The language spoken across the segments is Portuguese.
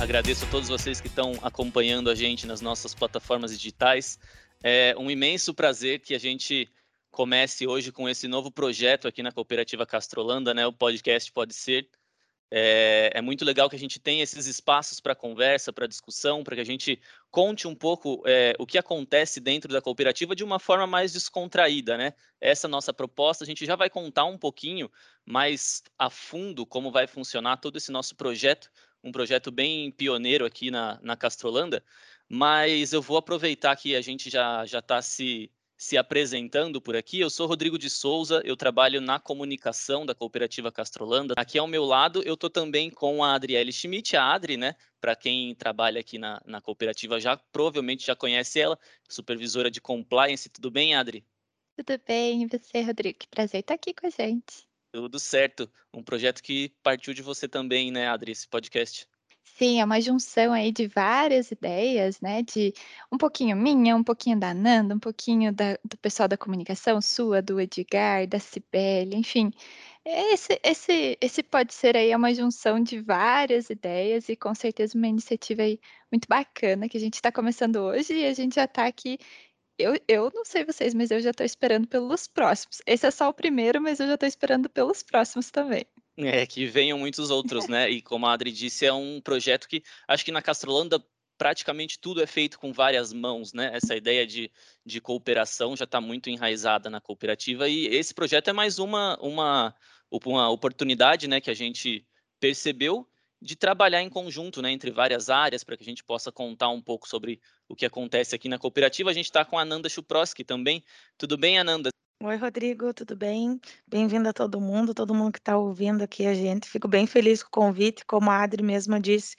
Agradeço a todos vocês que estão acompanhando a gente nas nossas plataformas digitais. É um imenso prazer que a gente comece hoje com esse novo projeto aqui na Cooperativa Castrolanda, né? O podcast Pode Ser. É, é, muito legal que a gente tenha esses espaços para conversa, para discussão, para que a gente conte um pouco é, o que acontece dentro da cooperativa de uma forma mais descontraída, né? Essa nossa proposta, a gente já vai contar um pouquinho mais a fundo como vai funcionar todo esse nosso projeto, um projeto bem pioneiro aqui na, na Castrolanda, mas eu vou aproveitar que a gente já está se se apresentando por aqui. Eu sou Rodrigo de Souza, eu trabalho na comunicação da Cooperativa Castrolanda. Aqui ao meu lado, eu estou também com a Adriele Schmidt, a Adri, né? Para quem trabalha aqui na, na cooperativa já provavelmente já conhece ela, supervisora de compliance. Tudo bem, Adri? Tudo bem, e você, Rodrigo? Que prazer estar aqui com a gente. Tudo certo. Um projeto que partiu de você também, né, Adri, esse podcast. Sim, é uma junção aí de várias ideias, né? De um pouquinho minha, um pouquinho da Nanda, um pouquinho da, do pessoal da comunicação, sua, do Edgar, da Cibele, enfim. Esse, esse, esse pode ser aí uma junção de várias ideias e com certeza uma iniciativa aí muito bacana que a gente está começando hoje e a gente já está aqui. Eu, eu não sei vocês, mas eu já estou esperando pelos próximos. Esse é só o primeiro, mas eu já estou esperando pelos próximos também. É, que venham muitos outros, né? E como a Adri disse, é um projeto que acho que na Castrolanda praticamente tudo é feito com várias mãos, né? Essa ideia de, de cooperação já está muito enraizada na cooperativa e esse projeto é mais uma, uma, uma oportunidade, né, que a gente percebeu de trabalhar em conjunto, né, entre várias áreas, para que a gente possa contar um pouco sobre o que acontece aqui na cooperativa. A gente está com a Ananda Chuproski também. Tudo bem, Ananda? Oi, Rodrigo, tudo bem? Bem-vindo a todo mundo, todo mundo que está ouvindo aqui a gente. Fico bem feliz com o convite, como a Adri mesma disse,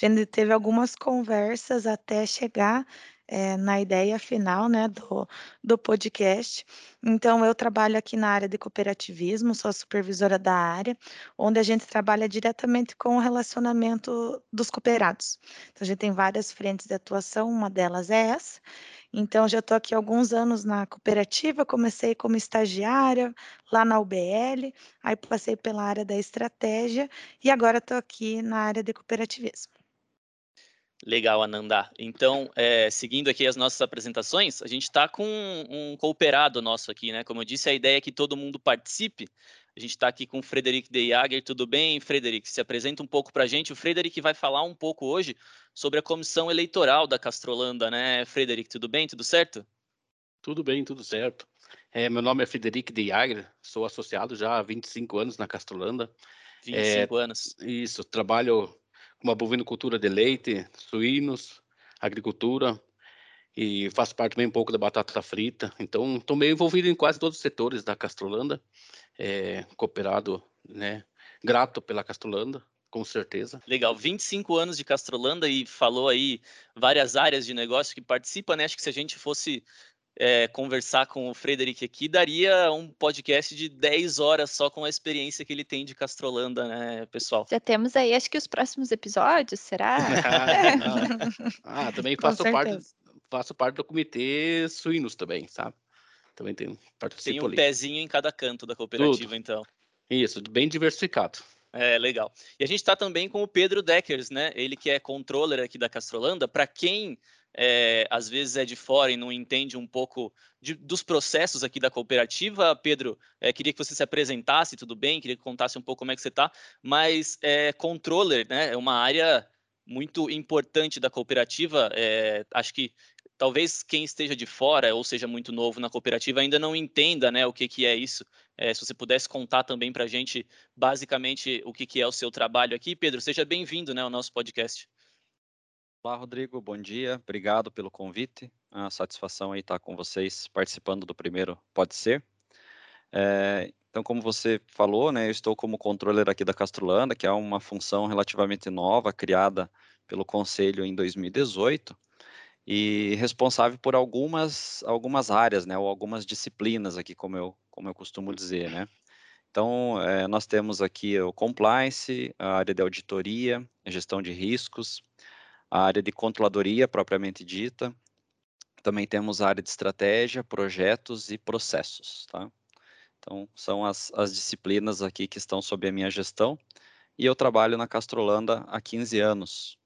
a gente teve algumas conversas até chegar é, na ideia final né, do, do podcast. Então, eu trabalho aqui na área de cooperativismo, sou supervisora da área, onde a gente trabalha diretamente com o relacionamento dos cooperados. Então, a gente tem várias frentes de atuação, uma delas é essa. Então, já estou aqui alguns anos na cooperativa, comecei como estagiária lá na UBL, aí passei pela área da estratégia e agora estou aqui na área de cooperativismo. Legal, Ananda. Então, é, seguindo aqui as nossas apresentações, a gente está com um, um cooperado nosso aqui, né? Como eu disse, a ideia é que todo mundo participe. A gente está aqui com o Frederic de Jager. Tudo bem, Frederic? Se apresenta um pouco para a gente. O Frederic vai falar um pouco hoje sobre a comissão eleitoral da Castrolanda, né? Frederic, tudo bem? Tudo certo? Tudo bem, tudo certo. É, meu nome é Frederic de Jager, sou associado já há 25 anos na Castrolanda. 25 é, anos. Isso, trabalho com a bovinocultura de leite, suínos, agricultura, e faço parte também um pouco da batata frita. Então, estou meio envolvido em quase todos os setores da Castrolanda é, cooperado, né? Grato pela Castrolanda, com certeza. Legal, 25 anos de Castrolanda e falou aí várias áreas de negócio que participa, né? Acho que se a gente fosse é, conversar com o Frederic aqui, daria um podcast de 10 horas só com a experiência que ele tem de Castrolanda, né, pessoal? Já temos aí, acho que os próximos episódios, será? ah, também faço parte, faço parte do comitê suínos também, sabe? Também tem Tem um ali. pezinho em cada canto da cooperativa, Tudo. então. Isso, bem diversificado. É, legal. E a gente está também com o Pedro Deckers, né? Ele que é controller aqui da Castrolanda. Para quem é, às vezes é de fora e não entende um pouco de, dos processos aqui da cooperativa, Pedro, é, queria que você se apresentasse, tudo bem? Queria que contasse um pouco como é que você está. Mas é, controller, né? É uma área muito importante da cooperativa. É, acho que talvez quem esteja de fora ou seja muito novo na cooperativa ainda não entenda né, o que, que é isso. É, se você pudesse contar também para a gente, basicamente, o que, que é o seu trabalho aqui. Pedro, seja bem-vindo né, ao nosso podcast. Olá, Rodrigo, bom dia. Obrigado pelo convite. É uma satisfação aí estar com vocês participando do primeiro Pode Ser. É, então, como você falou, né, eu estou como controller aqui da Castrolanda, que é uma função relativamente nova, criada pelo Conselho em 2018 e responsável por algumas, algumas áreas, né, ou algumas disciplinas aqui, como eu, como eu costumo dizer, né. Então, é, nós temos aqui o compliance, a área de auditoria, a gestão de riscos, a área de controladoria propriamente dita, também temos a área de estratégia, projetos e processos, tá? Então, são as, as disciplinas aqui que estão sob a minha gestão, e eu trabalho na Castrolanda há 15 anos,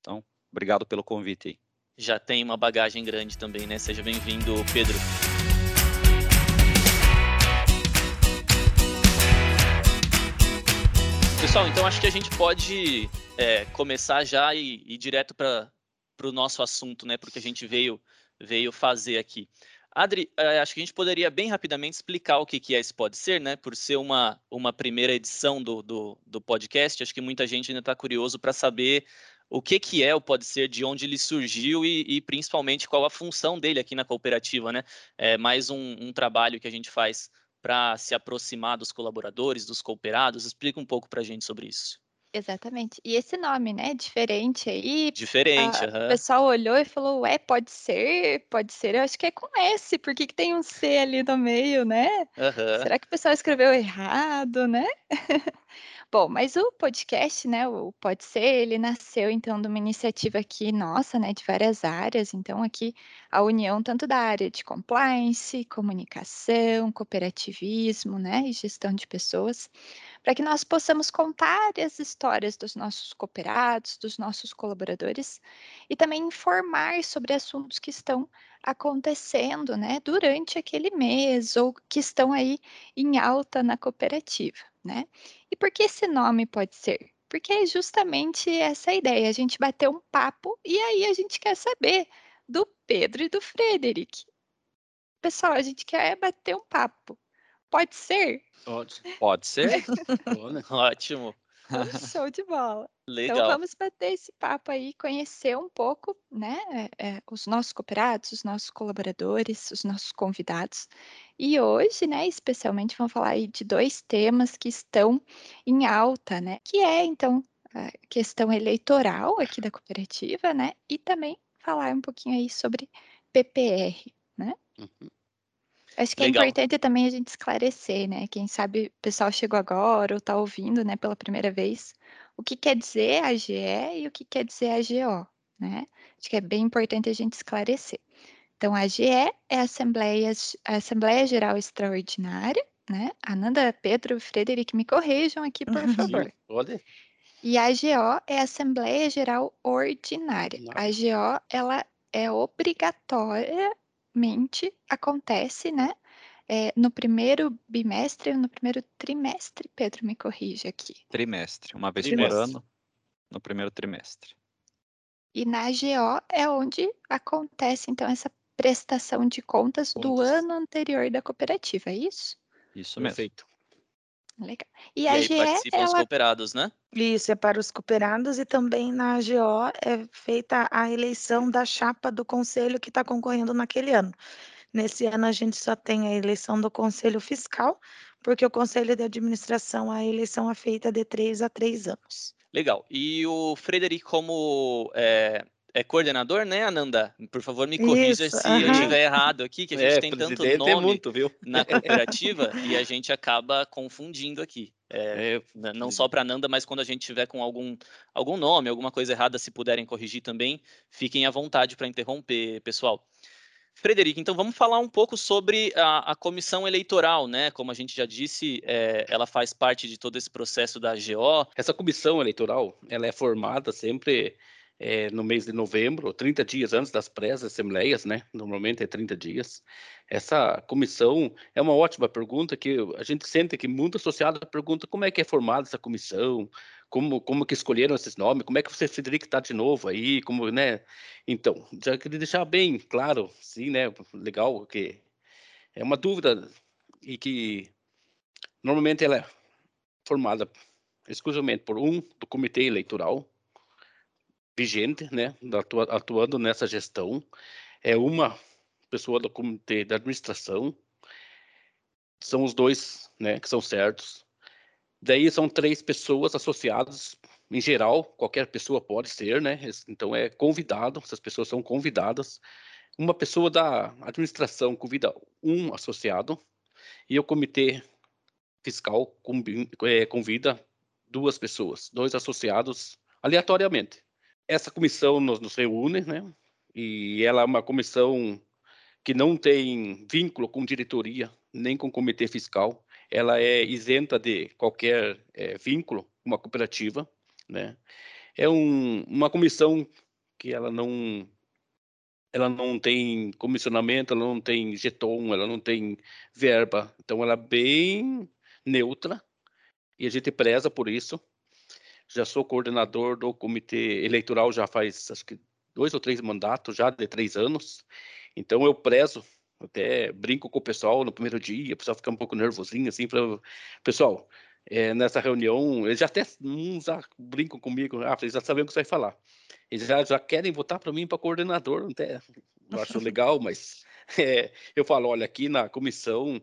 Então, obrigado pelo convite. Já tem uma bagagem grande também, né? Seja bem-vindo, Pedro. Pessoal, então acho que a gente pode é, começar já e ir direto para o nosso assunto, né? Porque a gente veio, veio fazer aqui. Adri, é, acho que a gente poderia bem rapidamente explicar o que, que é esse Pode Ser, né? Por ser uma, uma primeira edição do, do, do podcast, acho que muita gente ainda está curioso para saber o que, que é o Pode Ser, de onde ele surgiu e, e, principalmente qual a função dele aqui na cooperativa, né? É mais um, um trabalho que a gente faz para se aproximar dos colaboradores, dos cooperados. Explica um pouco para a gente sobre isso. Exatamente. E esse nome, né, diferente aí. Diferente, O pessoal olhou e falou, ué, pode ser, pode ser. Eu acho que é com S, por que, que tem um C ali no meio, né? Uhum. Será que o pessoal escreveu errado, né? Bom, mas o podcast, né, o Pode Ser, ele nasceu então de uma iniciativa aqui nossa, né, de várias áreas. Então aqui a união tanto da área de compliance, comunicação, cooperativismo, né, e gestão de pessoas, para que nós possamos contar as histórias dos nossos cooperados, dos nossos colaboradores e também informar sobre assuntos que estão acontecendo, né, durante aquele mês ou que estão aí em alta na cooperativa, né? E por que esse nome pode ser? Porque é justamente essa ideia, a gente bater um papo e aí a gente quer saber do Pedro e do Frederic. Pessoal, a gente quer bater um papo. Pode ser? Pode. Pode ser? Ótimo. Show de bola. Então, Legal. Então vamos bater esse papo aí, conhecer um pouco, né, é, é, os nossos cooperados, os nossos colaboradores, os nossos convidados. E hoje, né, especialmente vamos falar aí de dois temas que estão em alta, né, que é então a questão eleitoral aqui da cooperativa, né, e também falar um pouquinho aí sobre PPR, né? Uhum. Acho que Legal. é importante também a gente esclarecer, né? Quem sabe o pessoal chegou agora ou está ouvindo, né, pela primeira vez, o que quer dizer AGE e o que quer dizer AGO, né? Acho que é bem importante a gente esclarecer. Então, a AGE é a Assembleia, a Assembleia Geral Extraordinária, né? Ananda, Pedro, Frederic, me corrijam aqui, por favor. Pode? E a AGO é a Assembleia Geral Ordinária. A AGO, ela é obrigatoriamente, acontece, né? é, no primeiro bimestre ou no primeiro trimestre, Pedro, me corrige aqui. Trimestre, uma vez Trimestre. por ano, no primeiro trimestre. E na AGO é onde acontece, então, essa prestação de contas, do Contas. ano anterior da cooperativa, é isso? Isso mesmo. Perfeito. Legal. E, E a aí AGE, participam os ela cooperados, né? Isso é para os cooperados e também na AGO é feita a eleição da chapa do conselho que está concorrendo naquele ano. Nesse ano a gente só tem a eleição do conselho fiscal, porque o conselho de administração, a eleição é feita de três a três anos. Legal. E o Frederic, como é, é coordenador, né, Ananda? Por favor, me corrija Isso, se eu estiver errado aqui, que a gente é, tem tanto nome é muito, viu? na cooperativa e a gente acaba confundindo aqui. É, É, né, não só para Nanda, mas quando a gente tiver com algum, algum nome, alguma coisa errada, se puderem corrigir também, fiquem à vontade para interromper, pessoal. Frederico, então vamos falar um pouco sobre a, a comissão eleitoral, né? Como a gente já disse, é, ela faz parte de todo esse processo da AGO. Essa comissão eleitoral, ela é formada sempre é, no mês de novembro, 30 dias antes das pré-assembleias, né? Normalmente é 30 dias. Essa comissão é uma ótima pergunta que a gente sente que muito associado pergunta como é que é formada essa comissão, como, como que escolheram esses nomes, como é que você, Frederico, está de novo aí, como, né? Então, já queria deixar bem claro, sim, né? Legal, que é uma dúvida e que normalmente ela é formada exclusivamente por um do comitê eleitoral vigente, né, atua- atuando nessa gestão, é uma pessoa do comitê de administração, são os dois, né, que são certos. Daí são três pessoas associadas, em geral, qualquer pessoa pode ser, né, então é convidado, essas pessoas são convidadas. Uma pessoa da administração convida um associado e o comitê fiscal eh, convida duas pessoas, dois associados, aleatoriamente. Essa comissão nos, nos reúne, né? E ela é uma comissão que não tem vínculo com diretoria, nem com comitê fiscal. Ela é isenta de qualquer eh, vínculo com uma cooperativa, né? é um, uma comissão que ela não ela não tem comissionamento, ela não tem jeton, ela não tem verba, então ela é bem neutra e a gente preza por isso. Já sou coordenador do comitê eleitoral já faz acho que dois ou três mandatos já de três anos, então eu prezo até brinco com o pessoal no primeiro dia, o pessoal fica um pouco nervosinho, assim, pessoal, é, nessa reunião, eles já até uns já brincam comigo, ah, eles já sabem o que você vai falar. Eles já, já querem votar para mim para coordenador, até eu acho legal, mas é, eu falo, olha, aqui na comissão,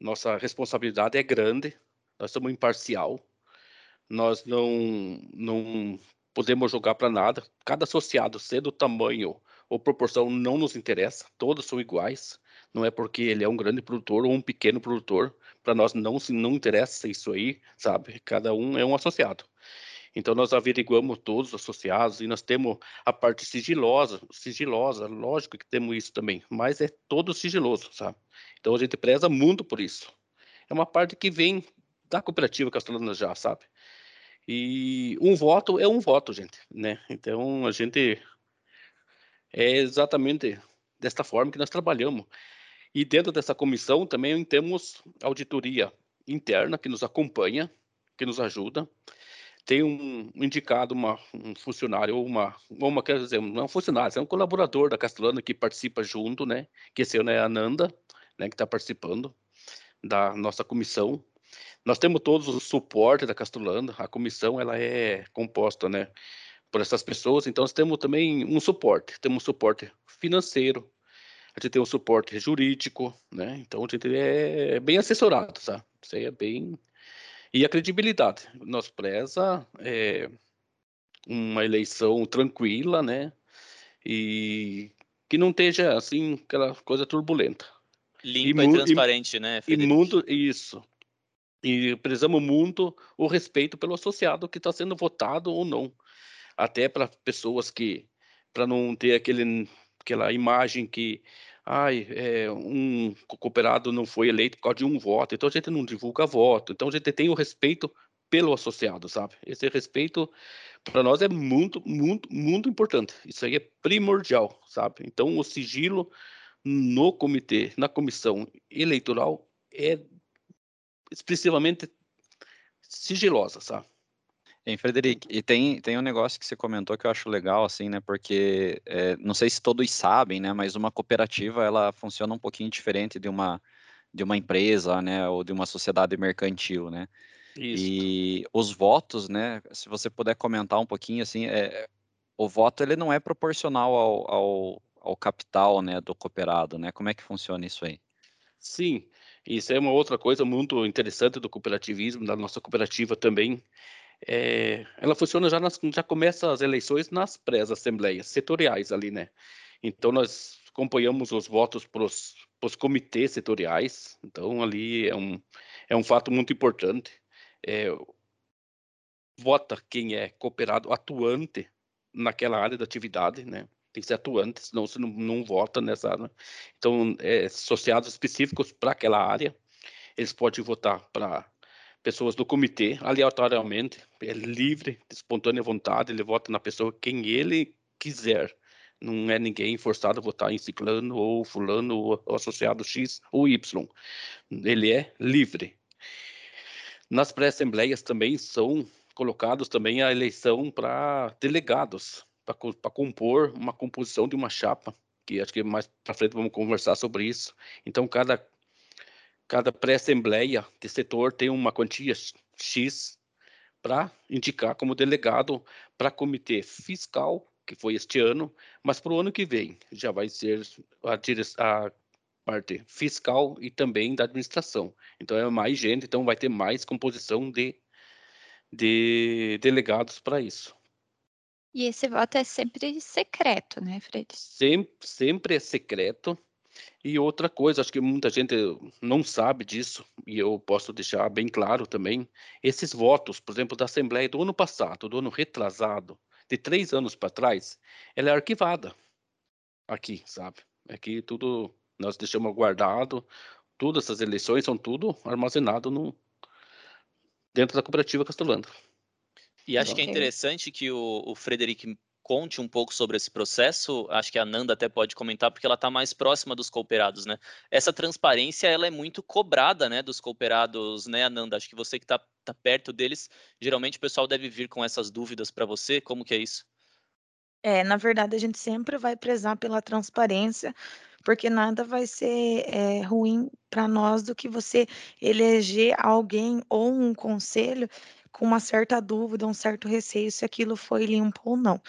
nossa responsabilidade é grande, nós somos imparcial, nós não, não podemos jogar para nada, cada associado, sendo o tamanho ou proporção, não nos interessa, todos são iguais, não é porque ele é um grande produtor ou um pequeno produtor, para nós não se não interessa isso aí, sabe? Cada um é um associado. Então nós averiguamos todos os associados e nós temos a parte sigilosa, sigilosa, lógico que temos isso também, mas é todo sigiloso, sabe? Então a gente preza muito por isso. É uma parte que vem da cooperativa Castelana já, sabe? E um voto é um voto, gente, né? Então a gente é exatamente desta forma que nós trabalhamos. E dentro dessa comissão também temos auditoria interna que nos acompanha, que nos ajuda. Tem um indicado uma, um funcionário ou uma, uma quer dizer, não é um funcionário, é um colaborador da Castelana que participa junto, né? Que esse ano é a Nanda, né? Que está participando da nossa comissão. Nós temos todos o suporte da Castelana. A comissão ela é composta, né? Por essas pessoas. Então nós temos também um suporte. Temos um suporte financeiro, a gente tem um suporte jurídico, né? Então a gente é bem assessorado, sabe? Isso aí é bem. E a credibilidade. Nós preza é, uma eleição tranquila, né? E que não esteja assim aquela coisa turbulenta. Limpa e, e transparente, e, né? Frederico? E muito isso. E prezamos muito o respeito pelo associado que está sendo votado ou não. Até para pessoas que, para não ter aquele aquela imagem que ai, é, um cooperado não foi eleito por causa de um voto, então a gente não divulga voto, então a gente tem o respeito pelo associado, sabe? Esse respeito para nós é muito, muito, muito importante. Isso aí é primordial, sabe? Então o sigilo no comitê, na comissão eleitoral é expressivamente sigilosa, sabe? Hein, Frederico, e tem, tem um negócio que você comentou que eu acho legal, assim, né, porque é, não sei se todos sabem, né, mas uma cooperativa, ela funciona um pouquinho diferente de uma, de uma empresa, né, ou de uma sociedade mercantil, né, Isso. e os votos, né, se você puder comentar um pouquinho, assim, é, o voto, ele não é proporcional ao, ao, ao capital, né, do cooperado, né, como é que funciona isso aí? Sim, isso é uma outra coisa muito interessante do cooperativismo, da nossa cooperativa também, é, ela funciona já nas, já começa as eleições nas pré-assembleias setoriais ali, né? Então nós acompanhamos os votos para os comitês setoriais, então ali é um, é um fato muito importante. É, vota quem é cooperado atuante naquela área da atividade, né? Tem que ser atuante, senão você não, não vota nessa área. Então, é, associados específicos para aquela área, eles podem votar para pessoas do comitê, aleatoriamente, é livre, de espontânea vontade, ele vota na pessoa quem ele quiser. Não é ninguém forçado a votar em ciclano ou fulano ou associado X ou Y. Ele é livre. Nas pré-assembleias também são colocados também a eleição para delegados, para compor uma composição de uma chapa, que acho que mais para frente vamos conversar sobre isso. Então, cada cada pré-assembleia de setor tem uma quantia X para indicar como delegado para comitê fiscal, que foi este ano, mas para o ano que vem já vai ser a, a parte fiscal e também da administração. Então é mais gente, então vai ter mais composição de, de delegados para isso. E esse voto é sempre secreto, né, Fred? Sempre, sempre é secreto. E outra coisa, acho que muita gente não sabe disso, e eu posso deixar bem claro também, esses votos, por exemplo, da Assembleia do ano passado, do ano retrasado, de três anos para trás, ela é arquivada aqui, sabe? Aqui tudo, nós deixamos guardado, todas essas eleições são tudo armazenado no, dentro da cooperativa Castelando. E acho que é interessante que o, o Frederic conte um pouco sobre esse processo. Acho que a Nanda até pode comentar, porque ela está mais próxima dos cooperados, né? Essa transparência, ela é muito cobrada, né, dos cooperados, né, Nanda? Acho que você que está tá perto deles, geralmente o pessoal deve vir com essas dúvidas para você. Como que é isso? É, na verdade, a gente sempre vai prezar pela transparência, porque nada vai ser é, ruim para nós do que você eleger alguém ou um conselho com uma certa dúvida, um certo receio se aquilo foi limpo ou não.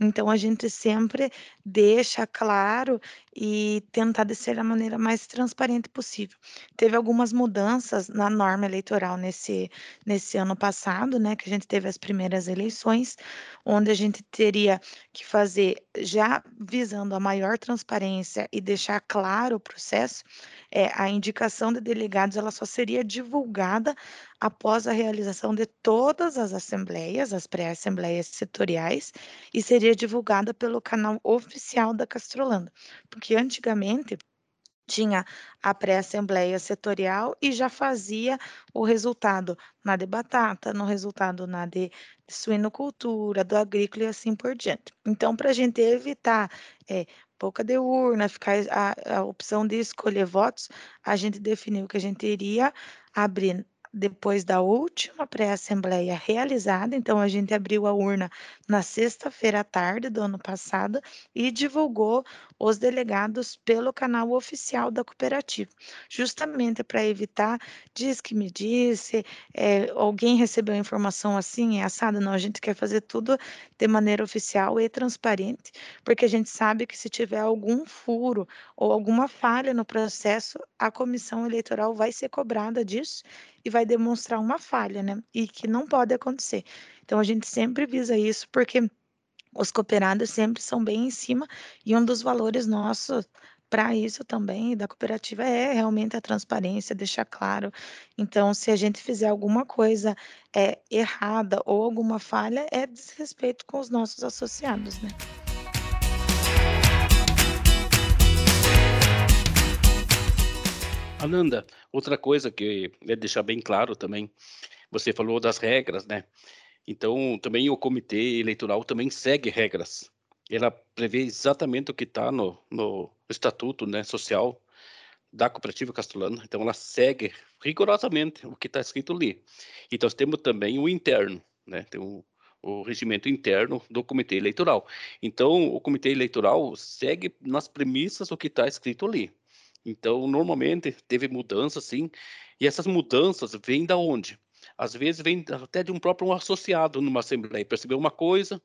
Então a gente sempre deixa claro e tentar de ser da maneira mais transparente possível. Teve algumas mudanças na norma eleitoral nesse, nesse ano passado, né, que a gente teve as primeiras eleições, onde a gente teria que fazer, já visando a maior transparência e deixar claro o processo, é, a indicação de delegados ela só seria divulgada após a realização de todas as assembleias, as pré-assembleias setoriais, e seria divulgada pelo canal oficial da Castrolanda, porque antigamente tinha a pré-assembleia setorial e já fazia o resultado na de batata, no resultado na de, de suinocultura, do agrícola e assim por diante. Então, para a gente evitar é, pouca de urna, ficar a, a opção de escolher votos, a gente definiu que a gente iria abrir depois da última pré-assembleia realizada, então a gente abriu a urna na sexta-feira à tarde do ano passado e divulgou os delegados pelo canal oficial da cooperativa, justamente para evitar diz que me disse, é, alguém recebeu informação assim, é assada, não, a gente quer fazer tudo de maneira oficial e transparente, porque a gente sabe que se tiver algum furo ou alguma falha no processo, a comissão eleitoral vai ser cobrada disso e vai demonstrar uma falha, né? E que não pode acontecer. Então a gente sempre visa isso porque os cooperados sempre são bem em cima e um dos valores nossos para isso também da cooperativa é realmente a transparência, deixar claro. Então, se a gente fizer alguma coisa é, errada ou alguma falha, é desrespeito com os nossos associados, né? Ananda, outra coisa que é deixar bem claro também, você falou das regras, né? Então, também o comitê eleitoral também segue regras. Ela prevê exatamente o que está no, no estatuto né, social da cooperativa Castrolana. Então, ela segue rigorosamente o que está escrito ali. Então, nós temos também o interno, né? Tem o, o regimento interno do comitê eleitoral. Então, o comitê eleitoral segue nas premissas o que está escrito ali. Então, normalmente teve mudanças, sim, e essas mudanças vêm da onde? Às vezes vem até de um próprio associado numa assembleia, percebeu uma coisa,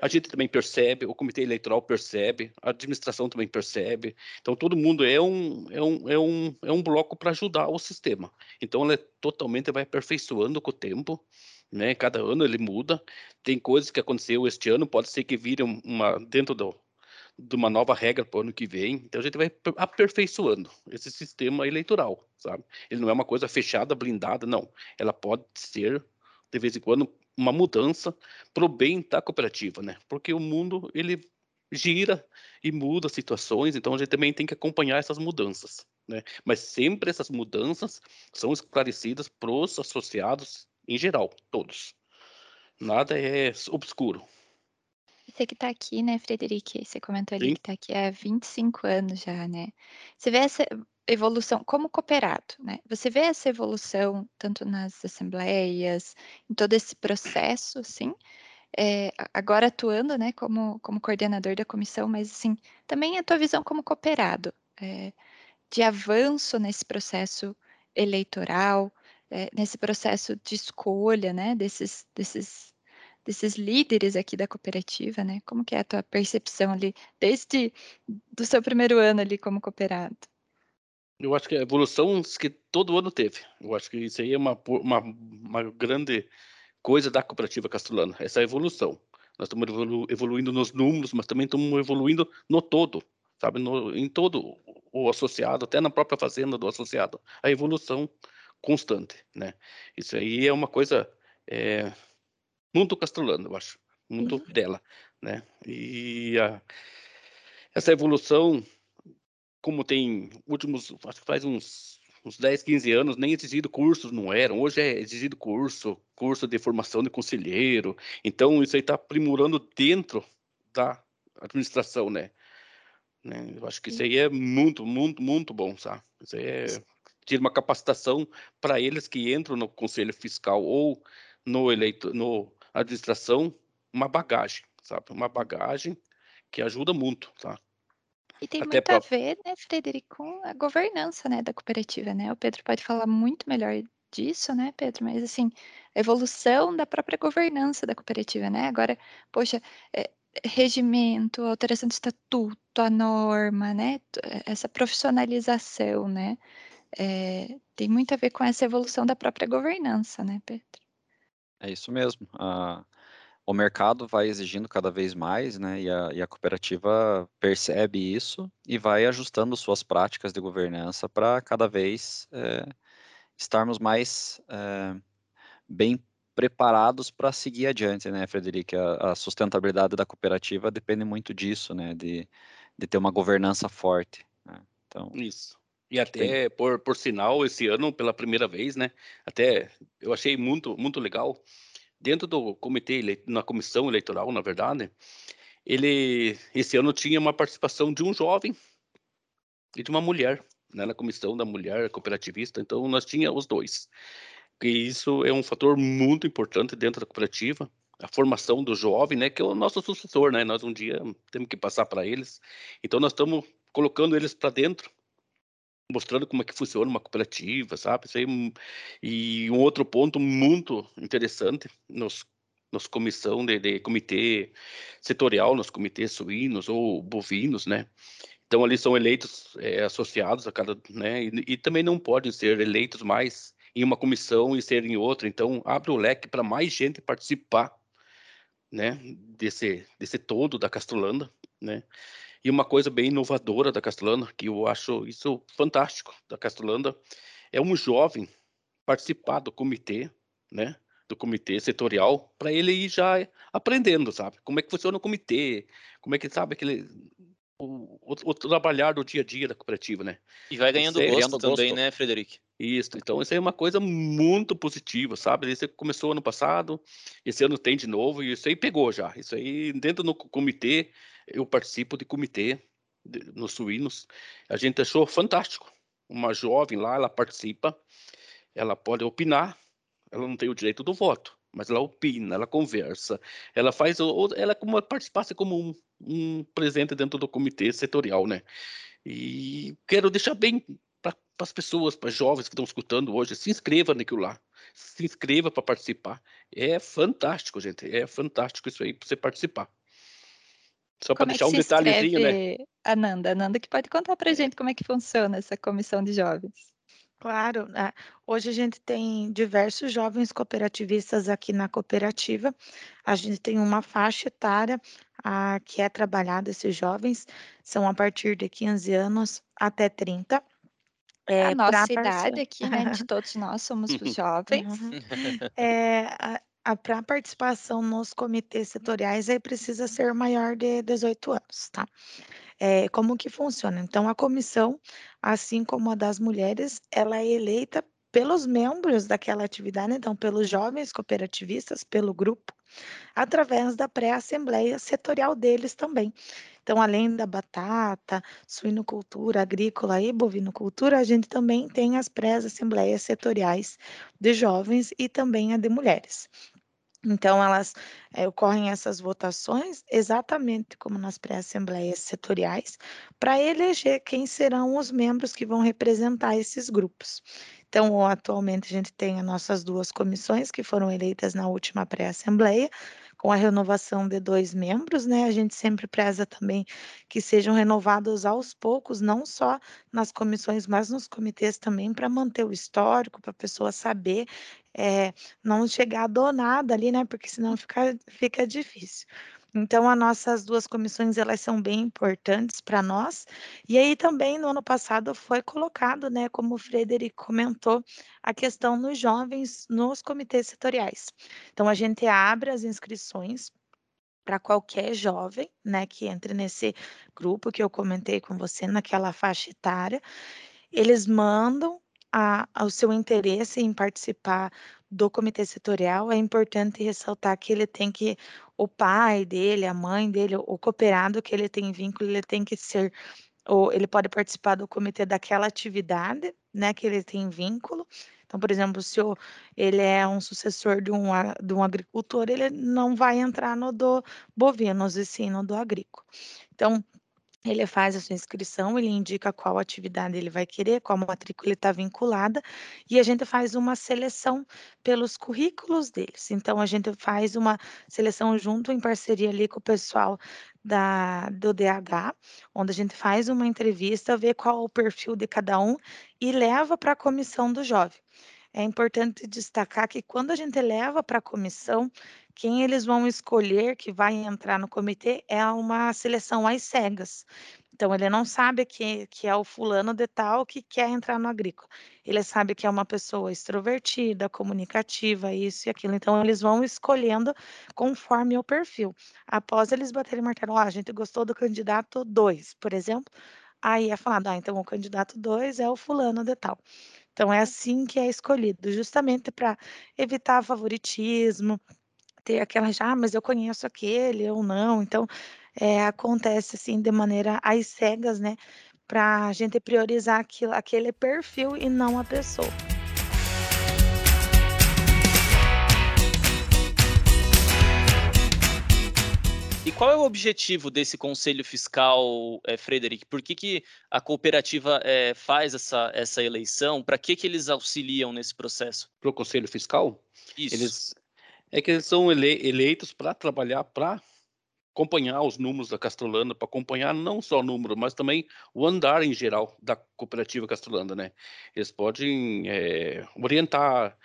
a gente também percebe, o comitê eleitoral percebe, a administração também percebe. Então todo mundo é um é um é um, é um bloco para ajudar o sistema. Então ela é totalmente vai aperfeiçoando com o tempo, né? Cada ano ele muda. Tem coisas que aconteceu este ano, pode ser que vire uma dentro do de uma nova regra para o ano que vem. Então a gente vai aperfeiçoando esse sistema eleitoral, sabe? Ele não é uma coisa fechada, blindada, não. Ela pode ser de vez em quando uma mudança para o bem da cooperativa, né? Porque o mundo ele gira e muda situações, então a gente também tem que acompanhar essas mudanças, né? Mas sempre essas mudanças são esclarecidas para os associados em geral, todos. Nada é obscuro. Você que está aqui, né, Frederic, você comentou ali Sim. que está aqui há 25 anos já, né? Você vê essa evolução como cooperado, né? Você vê essa evolução tanto nas assembleias, em todo esse processo, assim, é, agora atuando, né, como, como coordenador da comissão, mas, assim, também a tua visão como cooperado, é, de avanço nesse processo eleitoral, é, nesse processo de escolha, né, desses, desses desses líderes aqui da cooperativa, né? Como que é a tua percepção ali, desde do seu primeiro ano ali como cooperado? Eu acho que a evolução que todo ano teve. Eu acho que isso aí é uma, uma, uma grande coisa da cooperativa Castrolana, essa evolução. Nós estamos evolu evoluindo nos números, mas também estamos evoluindo no todo, sabe? No, em todo o associado, até na própria fazenda do associado. A evolução constante, né? Isso aí é uma coisa é, muito castrolano, eu acho, muito uhum. dela, né? E a, essa evolução, como tem últimos, acho que faz uns uns 10, 15 anos, nem exigido cursos não eram. Hoje é exigido curso, curso de formação de conselheiro. Então, isso aí está aprimorando dentro da administração, né? né? Eu acho que isso aí é muito, muito, muito bom, sabe? Isso aí é tira uma capacitação para eles que entram no conselho fiscal ou no eleito, no administração, uma bagagem, sabe? Uma bagagem que ajuda muito, tá? E tem Até muito pra... a ver, né, Frederico, com a governança, né, da cooperativa, né? O Pedro pode falar muito melhor disso, né, Pedro? Mas assim, a evolução da própria governança da cooperativa, né? Agora, poxa, é, regimento, alteração de estatuto, a norma, né? Essa profissionalização, né? É, tem muito a ver com essa evolução da própria governança, né, Pedro? É isso mesmo. Uh, o mercado vai exigindo cada vez mais, né? E a, e a, cooperativa percebe isso e vai ajustando suas práticas de governança para cada vez é, estarmos mais é, bem preparados para seguir adiante, né, Frederico? A, a, sustentabilidade da cooperativa depende muito disso, né? De, de ter uma governança forte. Né? Então, isso. E até, por, por sinal, esse ano, pela primeira vez, né? Até eu achei muito, muito legal dentro do comitê, na comissão eleitoral, na verdade, ele, esse ano tinha uma participação de um jovem e de uma mulher, né, na comissão da mulher cooperativista, então nós tinha os dois. E isso é um fator muito importante dentro da cooperativa, a formação do jovem, né, que é o nosso sucessor, né, nós um dia temos que passar para eles, então nós estamos colocando eles para dentro mostrando como é que funciona uma cooperativa, sabe? Aí, e um outro ponto muito interessante nos nos comissão de, de comitê setorial, nos comitês suínos ou bovinos, né? Então ali são eleitos é, associados a cada, né? E, e, também não podem ser eleitos mais em uma comissão e ser em outra. Então abre o leque para mais gente participar, né? Desse desse todo da Castrolanda, né? E uma coisa bem inovadora da Castellana, que eu acho isso fantástico da Castellana, é um jovem participar do comitê, né? Do comitê setorial, para ele ir já aprendendo, sabe? Como é que funciona o comitê, como é que sabe aquele o, o, o, trabalhar do dia a dia da cooperativa, né? E vai ganhando Você, gosto também, gosto. né, Frederico? Isso, então isso aí é uma coisa muito positiva, sabe? Isso começou ano passado, esse ano tem de novo, e isso aí pegou já. Isso aí, dentro do comitê, eu participo de comitê de, nos suínos. A gente achou fantástico. Uma jovem lá, ela participa, ela pode opinar, ela não tem o direito do voto, mas ela opina, ela conversa, ela faz, ela como participasse como um, um presente dentro do comitê setorial, né? E quero deixar bem para as pessoas, para jovens que estão escutando hoje, se inscreva naquilo lá, se inscreva para participar. É fantástico, gente, é fantástico isso aí para você participar. Só para é deixar um detalhezinho, né? Ananda, Ananda que pode contar para gente como é que funciona essa comissão de jovens. Claro, né? hoje a gente tem diversos jovens cooperativistas aqui na cooperativa. A gente tem uma faixa etária a, que é trabalhada, esses jovens são a partir de 15 anos até 30. É, a nossa idade aqui, né, de todos nós somos os jovens. Uhum. É, para participação nos comitês setoriais, aí precisa ser maior de 18 anos, tá? É, como que funciona? Então, a comissão, assim como a das mulheres, ela é eleita pelos membros daquela atividade, então, pelos jovens cooperativistas, pelo grupo, através da pré-assembleia setorial deles também. Então, além da batata, suinocultura, agrícola e bovinocultura, a gente também tem as pré-assembleias setoriais de jovens e também a de mulheres. Então, elas é, ocorrem essas votações exatamente como nas pré-assembleias setoriais, para eleger quem serão os membros que vão representar esses grupos. Então, atualmente, a gente tem as nossas duas comissões que foram eleitas na última pré-assembleia, com a renovação de dois membros, né? A gente sempre preza também que sejam renovados aos poucos, não só nas comissões, mas nos comitês também, para manter o histórico, para a pessoa saber, é, não chegar do nada ali, né? Porque senão fica, fica difícil. Então, as nossas duas comissões, elas são bem importantes para nós. E aí também, no ano passado, foi colocado, né, como o Frederico comentou, a questão nos jovens nos comitês setoriais. Então, a gente abre as inscrições para qualquer jovem, né, que entre nesse grupo que eu comentei com você, naquela faixa etária. Eles mandam a, o seu interesse em participar do comitê setorial, é importante ressaltar que ele tem que, o pai dele, a mãe dele, o cooperado que ele tem vínculo, ele tem que ser, ou ele pode participar do comitê daquela atividade, né, que ele tem vínculo. Então, por exemplo, se o, ele é um sucessor de um, de um agricultor, ele não vai entrar no do bovinos, e sim no do agrícola. Então, ele faz a sua inscrição, ele indica qual atividade ele vai querer, qual matrícula está vinculada, e a gente faz uma seleção pelos currículos deles. Então, a gente faz uma seleção junto, em parceria ali com o pessoal da, do DH, onde a gente faz uma entrevista, vê qual o perfil de cada um e leva para a comissão do jovem. É importante destacar que quando a gente leva para a comissão, quem eles vão escolher que vai entrar no comitê é uma seleção às cegas. Então, ele não sabe que, que é o fulano de tal que quer entrar no agrícola. Ele sabe que é uma pessoa extrovertida, comunicativa, isso e aquilo. Então, eles vão escolhendo conforme o perfil. Após eles baterem martelo, ah, a gente gostou do candidato 2, por exemplo, aí é falado, ah, então o candidato 2 é o fulano de tal. Então, é assim que é escolhido, justamente para evitar favoritismo, ter aquela já, ah, mas eu conheço aquele ou não. Então, é, acontece assim de maneira às cegas, né? Para a gente priorizar aquilo, aquele perfil e não a pessoa. E qual é o objetivo desse conselho fiscal, é, Frederic? Por que, que a cooperativa é, faz essa, essa eleição? Para que, que eles auxiliam nesse processo? Para o conselho fiscal? Isso. Eles, é que eles são ele, eleitos para trabalhar, para acompanhar os números da Castrolanda, para acompanhar não só o número, mas também o andar em geral da cooperativa Castrolanda, né? Eles podem é, orientar,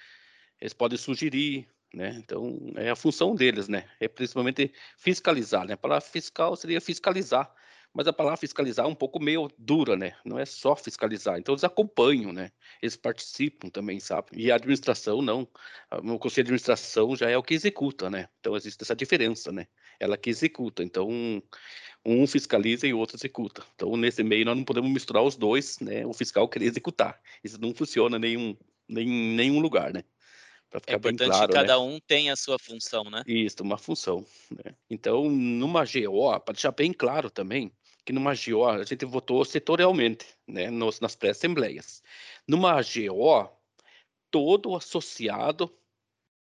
eles podem sugerir, né? Então, é a função deles, né? É principalmente fiscalizar, né? A palavra fiscal seria fiscalizar, mas a palavra fiscalizar é um pouco meio dura, né? Não é só fiscalizar. Então, eles acompanham, né? Eles participam também, sabe? E a administração, não. O conselho de administração já é o que executa, né? Então, existe essa diferença, né? Ela que executa. Então, um fiscaliza e o outro executa. Então, nesse meio, nós não podemos misturar os dois, né? O fiscal querer executar. Isso não funciona em nenhum, nem, em nenhum lugar, né? Para ficar é bem claro, que cada né? um tem a sua função, né? Isso, uma função. Né? Então, numa GO, para deixar bem claro também, que numa GO a gente votou setorialmente, né, nos, nas pré-assembleias. Numa GO, todo associado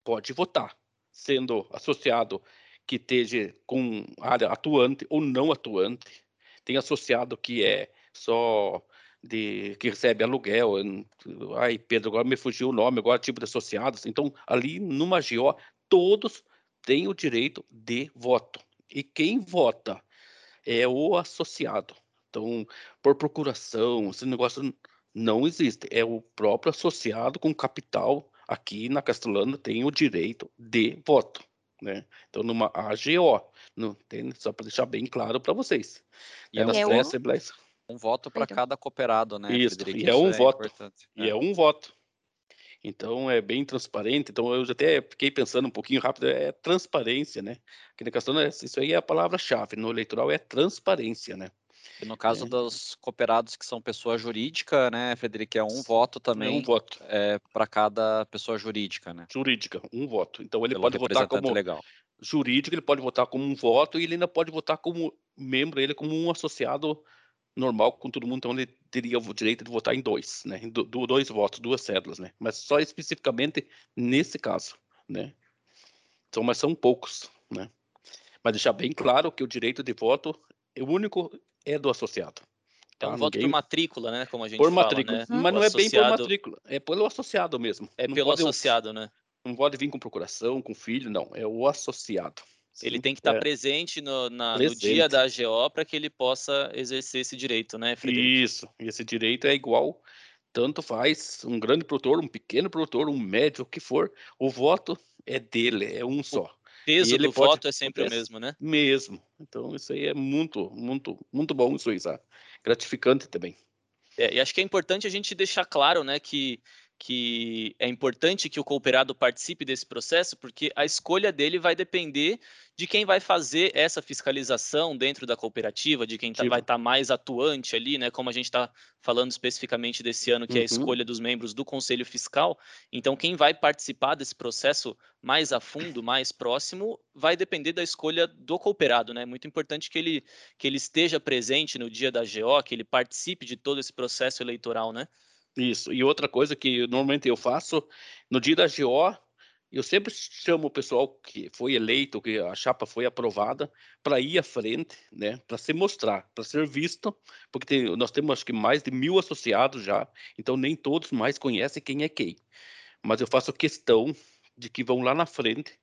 pode votar, sendo associado que esteja com área atuante ou não atuante. Tem associado que é só de que recebe aluguel. Ai, Pedro, agora me fugiu o nome, agora tipo de associados. Então, ali numa GO, todos têm o direito de voto. E quem vota é o associado. Então, por procuração, esse negócio não existe. É o próprio associado com capital aqui na Castelana tem o direito de voto. Né? Então, numa AGO, não tem, só para deixar bem claro para vocês. E é nas pré-assembleias um voto para cada cooperado, né? Isso, Frederico? e é um é voto. Importante. E é. é um voto. Então é bem transparente. Então eu até fiquei pensando um pouquinho rápido, é transparência, né? Aqui na questão, isso aí é a palavra-chave. No eleitoral é transparência, né? E no caso é. dos cooperados que são pessoa jurídica, né, Frederico, é um voto também. É um voto. É, para cada pessoa jurídica, né? Jurídica, um voto. Então ele Pelo pode votar como legal. jurídico, ele pode votar como um voto e ele ainda pode votar como membro, ele como um associado normal com todo mundo, então ele teria o direito de votar em dois, né? Em do, dois votos, duas cédulas, né? Mas só especificamente nesse caso, né? Então, mas são poucos, né? Mas deixar bem claro que o direito de voto, é o único é do associado. Tá? É um voto Ninguém... por matrícula, né? Como a gente por fala, matrícula. Né? Mas não associado... é bem por matrícula, é pelo associado mesmo. É não pelo associado, né? Não pode vir com procuração, com filho, não. É o associado. Ele tem que estar é. presente, no, na, no, dia da AGO para que ele possa exercer esse direito, né, Frederico? Isso, e esse direito é igual, tanto faz um grande produtor, um pequeno produtor, um médio, o que for, o voto é dele, é um só. O peso do pode... voto é sempre o mesmo, né? Mesmo. Então, isso aí é muito, muito, muito bom, isso aí, sabe? Gratificante também. É, e acho que é importante a gente deixar claro, né, que que é importante que o cooperado participe desse processo, porque a escolha dele vai depender de quem vai fazer essa fiscalização dentro da cooperativa, de quem tá, vai estar tá mais atuante ali, né? Como a gente está falando especificamente desse ano, que uhum. é a uhum. escolha dos membros do Conselho Fiscal. Então, quem vai participar desse processo mais a fundo, mais próximo, vai depender da escolha do cooperado, né? É muito importante que ele, que ele esteja presente no dia da GO, que ele participe de todo esse processo eleitoral, né? Isso. E outra coisa que normalmente eu faço, no dia da GO, eu sempre chamo o pessoal que foi eleito, que a chapa foi aprovada, para ir à frente, né, para se mostrar, para ser visto, porque tem, nós temos acho que mais de mil associados já, então nem todos mais conhecem quem é quem. Mas eu faço questão de que vão lá na frente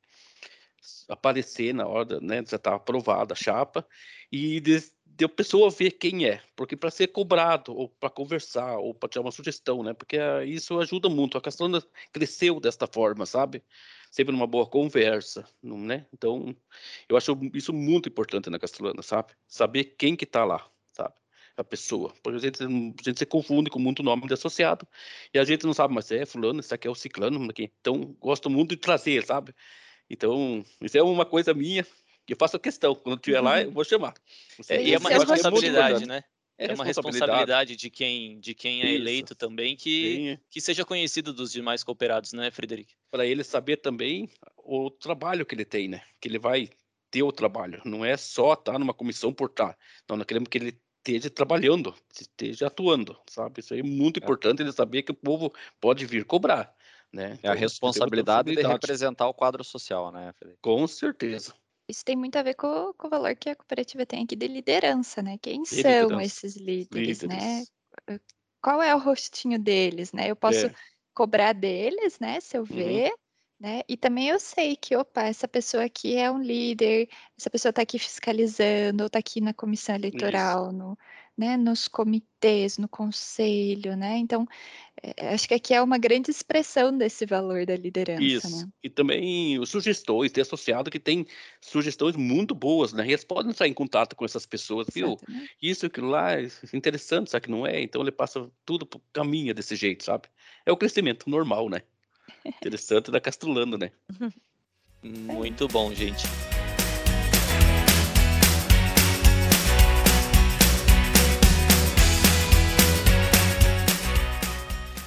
aparecer na hora, né, já está aprovada a chapa, e de, de a pessoa ver quem é, porque para ser cobrado, ou para conversar, ou para tirar uma sugestão, né? Porque isso ajuda muito. A Castrona cresceu desta forma, sabe? Sempre numa boa conversa, né? Então, eu acho isso muito importante na Castrolana, sabe? Saber quem que tá lá, sabe? A pessoa. Porque a gente, a gente se confunde com muito nome de associado, e a gente não sabe, mas é fulano, isso aqui é o ciclano. Então, gosto muito de trazer, sabe? Então, isso é uma coisa minha eu faço questão. Quando estiver uhum. lá, eu vou chamar. É, e é uma responsabilidade, né? É, é uma responsabilidade de quem, de quem é Isso. eleito também que, que seja conhecido dos demais cooperados, né, Frederico? Para ele saber também o trabalho que ele tem, né? Que ele vai ter o trabalho. Não é só estar numa comissão por estar. Não, nós queremos que ele esteja trabalhando, esteja atuando, sabe? Isso aí é muito é. importante ele saber que o povo pode vir cobrar, né? Então, é a responsabilidade de representar o quadro social, né, Frederico? Com certeza. Isso tem muito a ver com, com o valor que a cooperativa tem aqui de liderança, né? Quem são esses líderes, né? Qual é o rostinho deles, né? Eu posso É. cobrar deles, né? Se eu Uhum. Né? E também eu sei que, opa, essa pessoa aqui é um líder, essa pessoa está aqui fiscalizando, ou está aqui na comissão Isso. eleitoral, no, né, nos comitês, no conselho, né? Então, é, acho que aqui é uma grande expressão desse valor da liderança, Isso. né? E também os sugestões, ter associado que tem sugestões muito boas, né? E eles podem entrar em contato com essas pessoas, viu? Isso, aquilo lá, é interessante, sabe que não é? Então ele passa tudo por caminho desse jeito, sabe? É o crescimento normal, né? Interessante da Castrolando, né? Muito bom, gente.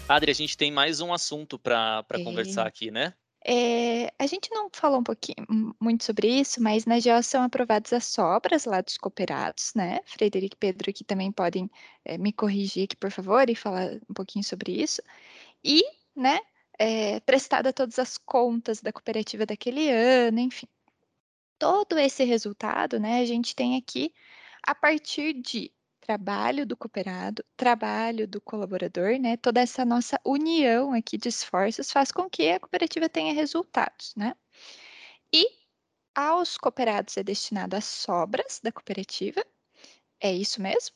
Adri, a gente tem mais um assunto para é. conversar aqui, né? É, a gente não falou um pouquinho muito sobre isso, mas na GEO são aprovadas as sobras lá dos cooperados, né? Frederico e Pedro aqui também podem é, me corrigir aqui, por favor, e falar um pouquinho sobre isso. E, né, é, prestada todas as contas da cooperativa daquele ano, enfim. Todo esse resultado, né, a gente tem aqui a partir de trabalho do cooperado, trabalho do colaborador, né? Toda essa nossa união aqui de esforços faz com que a cooperativa tenha resultados, né? E aos cooperados é destinado as sobras da cooperativa. É isso mesmo?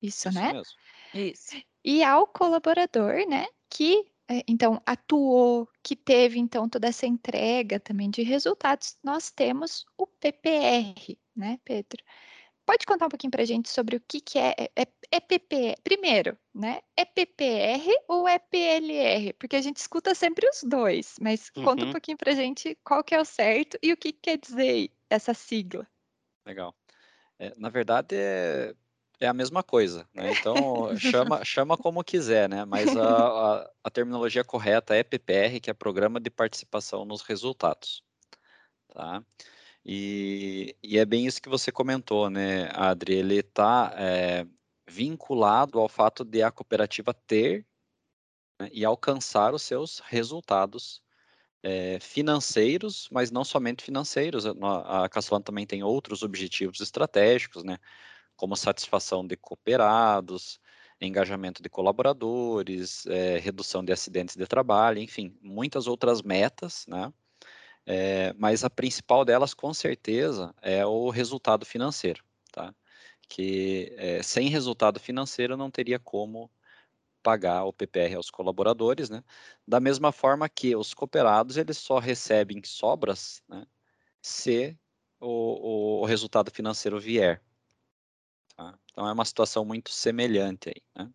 Isso, isso né? Mesmo. Isso. E ao colaborador, né, que então atuou, que teve então toda essa entrega também de resultados, nós temos o PPR, né, Pedro? Pode contar um pouquinho para a gente sobre o que, que é, é, é PPR? Primeiro, né? É PPR ou é PLR? Porque a gente escuta sempre os dois, mas uhum. conta um uhum. pouquinho para a gente qual que é o certo e o que, que quer dizer essa sigla. Legal. É, na verdade, é, é a mesma coisa, né? Então, chama, chama como quiser, né? Mas a, a, a, terminologia correta é PPR, que é Programa de Participação nos Resultados, tá? E, e, é bem isso que você comentou, né, Adri? Ele está é, vinculado ao fato de a cooperativa ter né, e alcançar os seus resultados é, financeiros, mas não somente financeiros. A, a também tem outros objetivos estratégicos, né, como satisfação de cooperados, engajamento de colaboradores, é, redução de acidentes de trabalho, enfim, muitas outras metas, né? É, mas a principal delas, com certeza, é o resultado financeiro, tá? Que é, sem resultado financeiro não teria como pagar o PPR aos colaboradores, né? Da mesma forma que os cooperados, eles só recebem sobras, né? Se o, o resultado financeiro vier. Então é uma situação muito semelhante aí, né?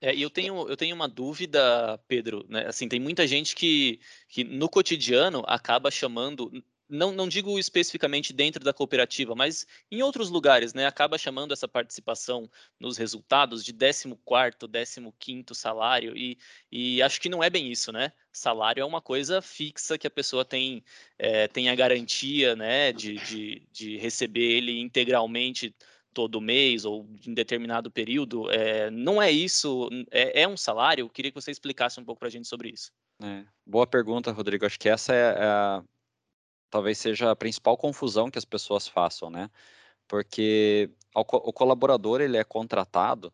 É, e eu tenho, eu tenho uma dúvida, Pedro, né? Assim, tem muita gente que, que no cotidiano acaba chamando, não, não digo especificamente dentro da cooperativa, mas em outros lugares, né? Acaba chamando essa participação nos resultados de 14º, 15º salário, e, e acho que não é bem isso, né? Salário é uma coisa fixa que a pessoa tem, é, tem a garantia, né, de, de, de receber ele integralmente todo mês ou em determinado período. É, não é isso, é, é, um salário? Eu queria que você explicasse um pouco para a gente sobre isso. É, boa pergunta, Rodrigo. Acho que essa é, a, talvez seja a principal confusão que as pessoas façam, né? Porque o, o colaborador ele é contratado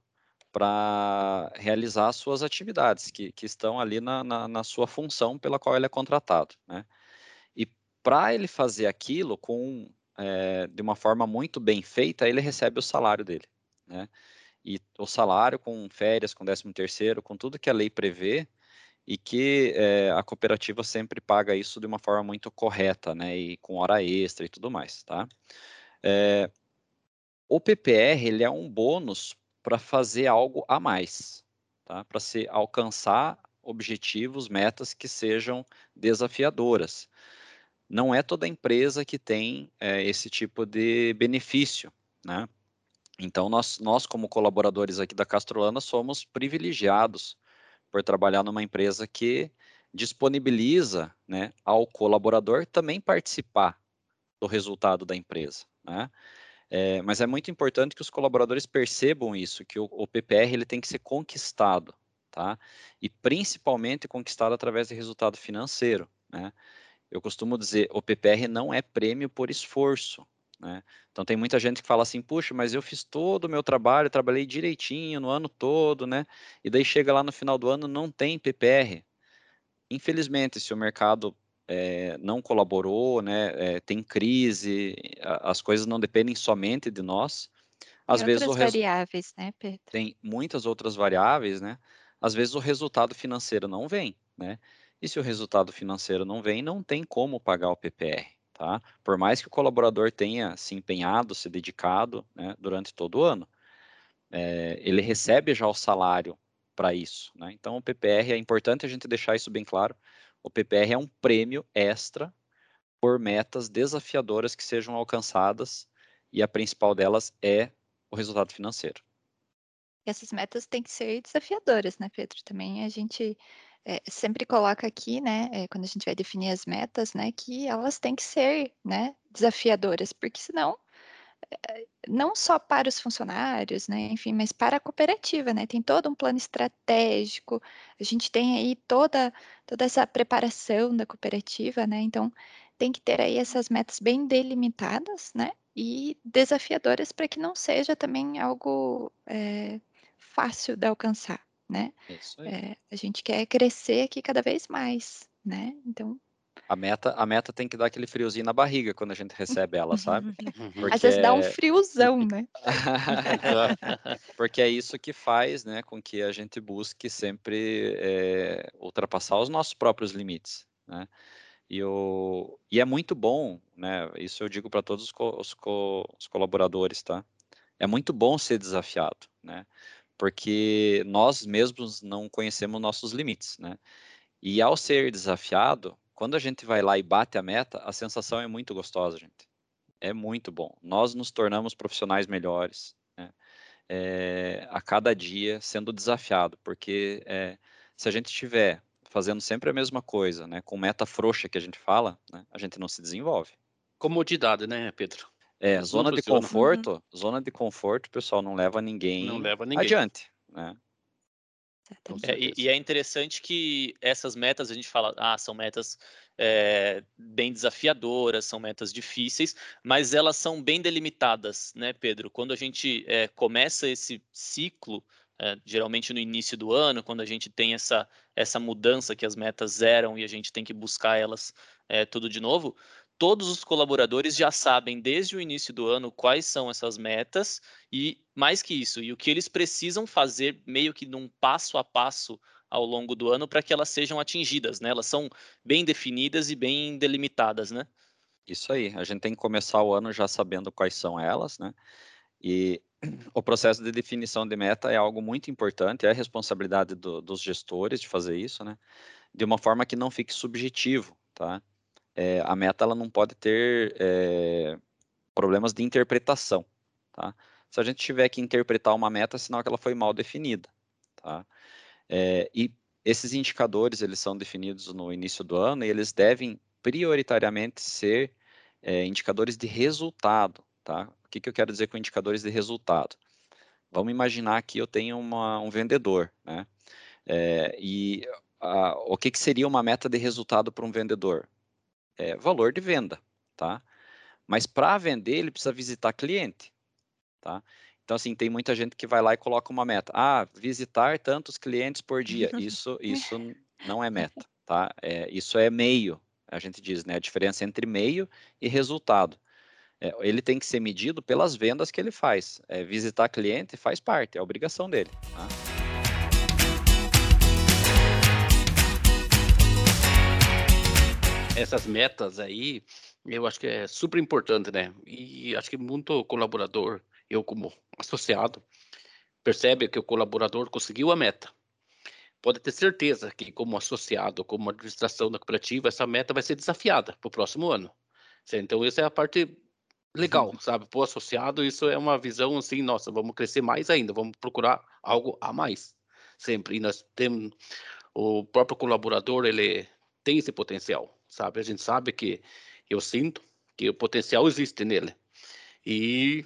para realizar suas atividades que, que estão ali na, na, na, sua função pela qual ele é contratado, né? E para ele fazer aquilo com é, de uma forma muito bem feita, ele recebe o salário dele, né? E o salário com férias, com décimo terceiro, com tudo que a lei prevê, e que é, a cooperativa sempre paga isso de uma forma muito correta, né? E com hora extra e tudo mais, tá? É, o PPR ele é um bônus para fazer algo a mais, tá? Para se alcançar objetivos, metas que sejam desafiadoras não é toda empresa que tem é, esse tipo de benefício, né? Então, nós, nós, como colaboradores aqui da Castrolana, somos privilegiados por trabalhar numa empresa que disponibiliza né, ao colaborador também participar do resultado da empresa. Né? É, mas é muito importante que os colaboradores percebam isso, que o, o PPR ele tem que ser conquistado, tá? E principalmente conquistado através de resultado financeiro, né? Eu costumo dizer, o PPR não é prêmio por esforço. Né? Então tem muita gente que fala assim, puxa, mas eu fiz todo o meu trabalho, trabalhei direitinho no ano todo, né? E daí chega lá no final do ano, não tem PPR. Infelizmente, se o mercado é, não colaborou, né? É, tem crise, as coisas não dependem somente de nós. Às tem vezes outras o variáveis, né, Pedro? Tem muitas outras variáveis, né? Às vezes o resultado financeiro não vem, né? E se o resultado financeiro não vem, não tem como pagar o PPR, tá? Por mais que o colaborador tenha se empenhado, se dedicado né, durante todo o ano, é, ele recebe já o salário para isso, né? Então o PPR é importante a gente deixar isso bem claro. O PPR é um prêmio extra por metas desafiadoras que sejam alcançadas e a principal delas é o resultado financeiro. essas metas têm que ser desafiadoras, né, Pedro? Também a gente é, sempre coloca aqui, né, é, quando a gente vai definir as metas, né, que elas têm que ser, né, desafiadoras, porque senão, é, não só para os funcionários, né, enfim, mas para a cooperativa, né, tem todo um plano estratégico, a gente tem aí toda, toda essa preparação da cooperativa, né, então tem que ter aí essas metas bem delimitadas, né, e desafiadoras para que não seja também algo é, fácil de alcançar né? É isso aí. É, a gente quer crescer aqui cada vez mais, né? Então. A meta, a meta tem que dar aquele friozinho na barriga quando a gente recebe ela, sabe? Porque... Às vezes dá um friozão, né? Porque é isso que faz, né, com que a gente busque sempre é, ultrapassar os nossos próprios limites, né? E, o, e é muito bom, né? Isso eu digo para todos os, co, os, co, os colaboradores, tá? É muito bom ser desafiado, né? Porque nós mesmos não conhecemos nossos limites, né? E ao ser desafiado, quando a gente vai lá e bate a meta, a sensação é muito gostosa, gente. É muito bom. Nós nos tornamos profissionais melhores, né? é, a cada dia sendo desafiado, porque é, se a gente estiver fazendo sempre a mesma coisa, né, com meta frouxa que a gente fala, né, a gente não se desenvolve. Comodidade, né, Pedro? É, zona de conforto, uhum. zona de conforto, pessoal, não leva ninguém, não leva ninguém. adiante, né? É, e, e, é interessante que essas metas a gente fala, ah, são metas é, bem desafiadoras, são metas difíceis, mas elas são bem delimitadas, né, Pedro? Quando a gente é, começa esse ciclo, é, geralmente no início do ano, quando a gente tem essa, essa mudança que as metas eram e a gente tem que buscar elas é, tudo de novo, todos os colaboradores já sabem desde o início do ano quais são essas metas e mais que isso, e o que eles precisam fazer meio que num passo a passo ao longo do ano para que elas sejam atingidas, né? Elas são bem definidas e bem delimitadas, né? Isso aí, a gente tem que começar o ano já sabendo quais são elas, né? E o processo de definição de meta é algo muito importante, é responsabilidade do, dos gestores de fazer isso, né? De uma forma que não fique subjetivo, tá? É, a meta ela não pode ter é, problemas de interpretação, tá? Se a gente tiver que interpretar uma meta, sinal que ela foi mal definida, tá? É, e esses indicadores eles são definidos no início do ano e eles devem prioritariamente ser é, indicadores de resultado, tá? O que, que eu quero dizer com indicadores de resultado? Vamos imaginar que eu tenho uma, um vendedor, né? É, e a, o que, que seria uma meta de resultado para um vendedor? É, valor de venda, tá? Mas para vender, ele precisa visitar cliente, tá? Então, assim, tem muita gente que vai lá e coloca uma meta. Ah, visitar tantos clientes por dia. Isso, isso não é meta, tá? É, isso é meio, a gente diz, né? A diferença entre meio e resultado. É, ele tem que ser medido pelas vendas que ele faz. É, visitar cliente faz parte, é a obrigação dele. Tá? Essas metas aí, eu acho que é super importante, né? E acho que muito colaborador, eu como associado, percebe que o colaborador conseguiu a meta pode ter certeza que, como associado, como administração da cooperativa, essa meta vai ser desafiada para o próximo ano. Então, essa é a parte legal, uhum. sabe? Para o associado, isso é uma visão assim, nossa, vamos crescer mais ainda, vamos procurar algo a mais, sempre. E nós temos, o próprio colaborador, ele tem esse potencial, sabe? A gente sabe que, eu sinto que o potencial existe nele. E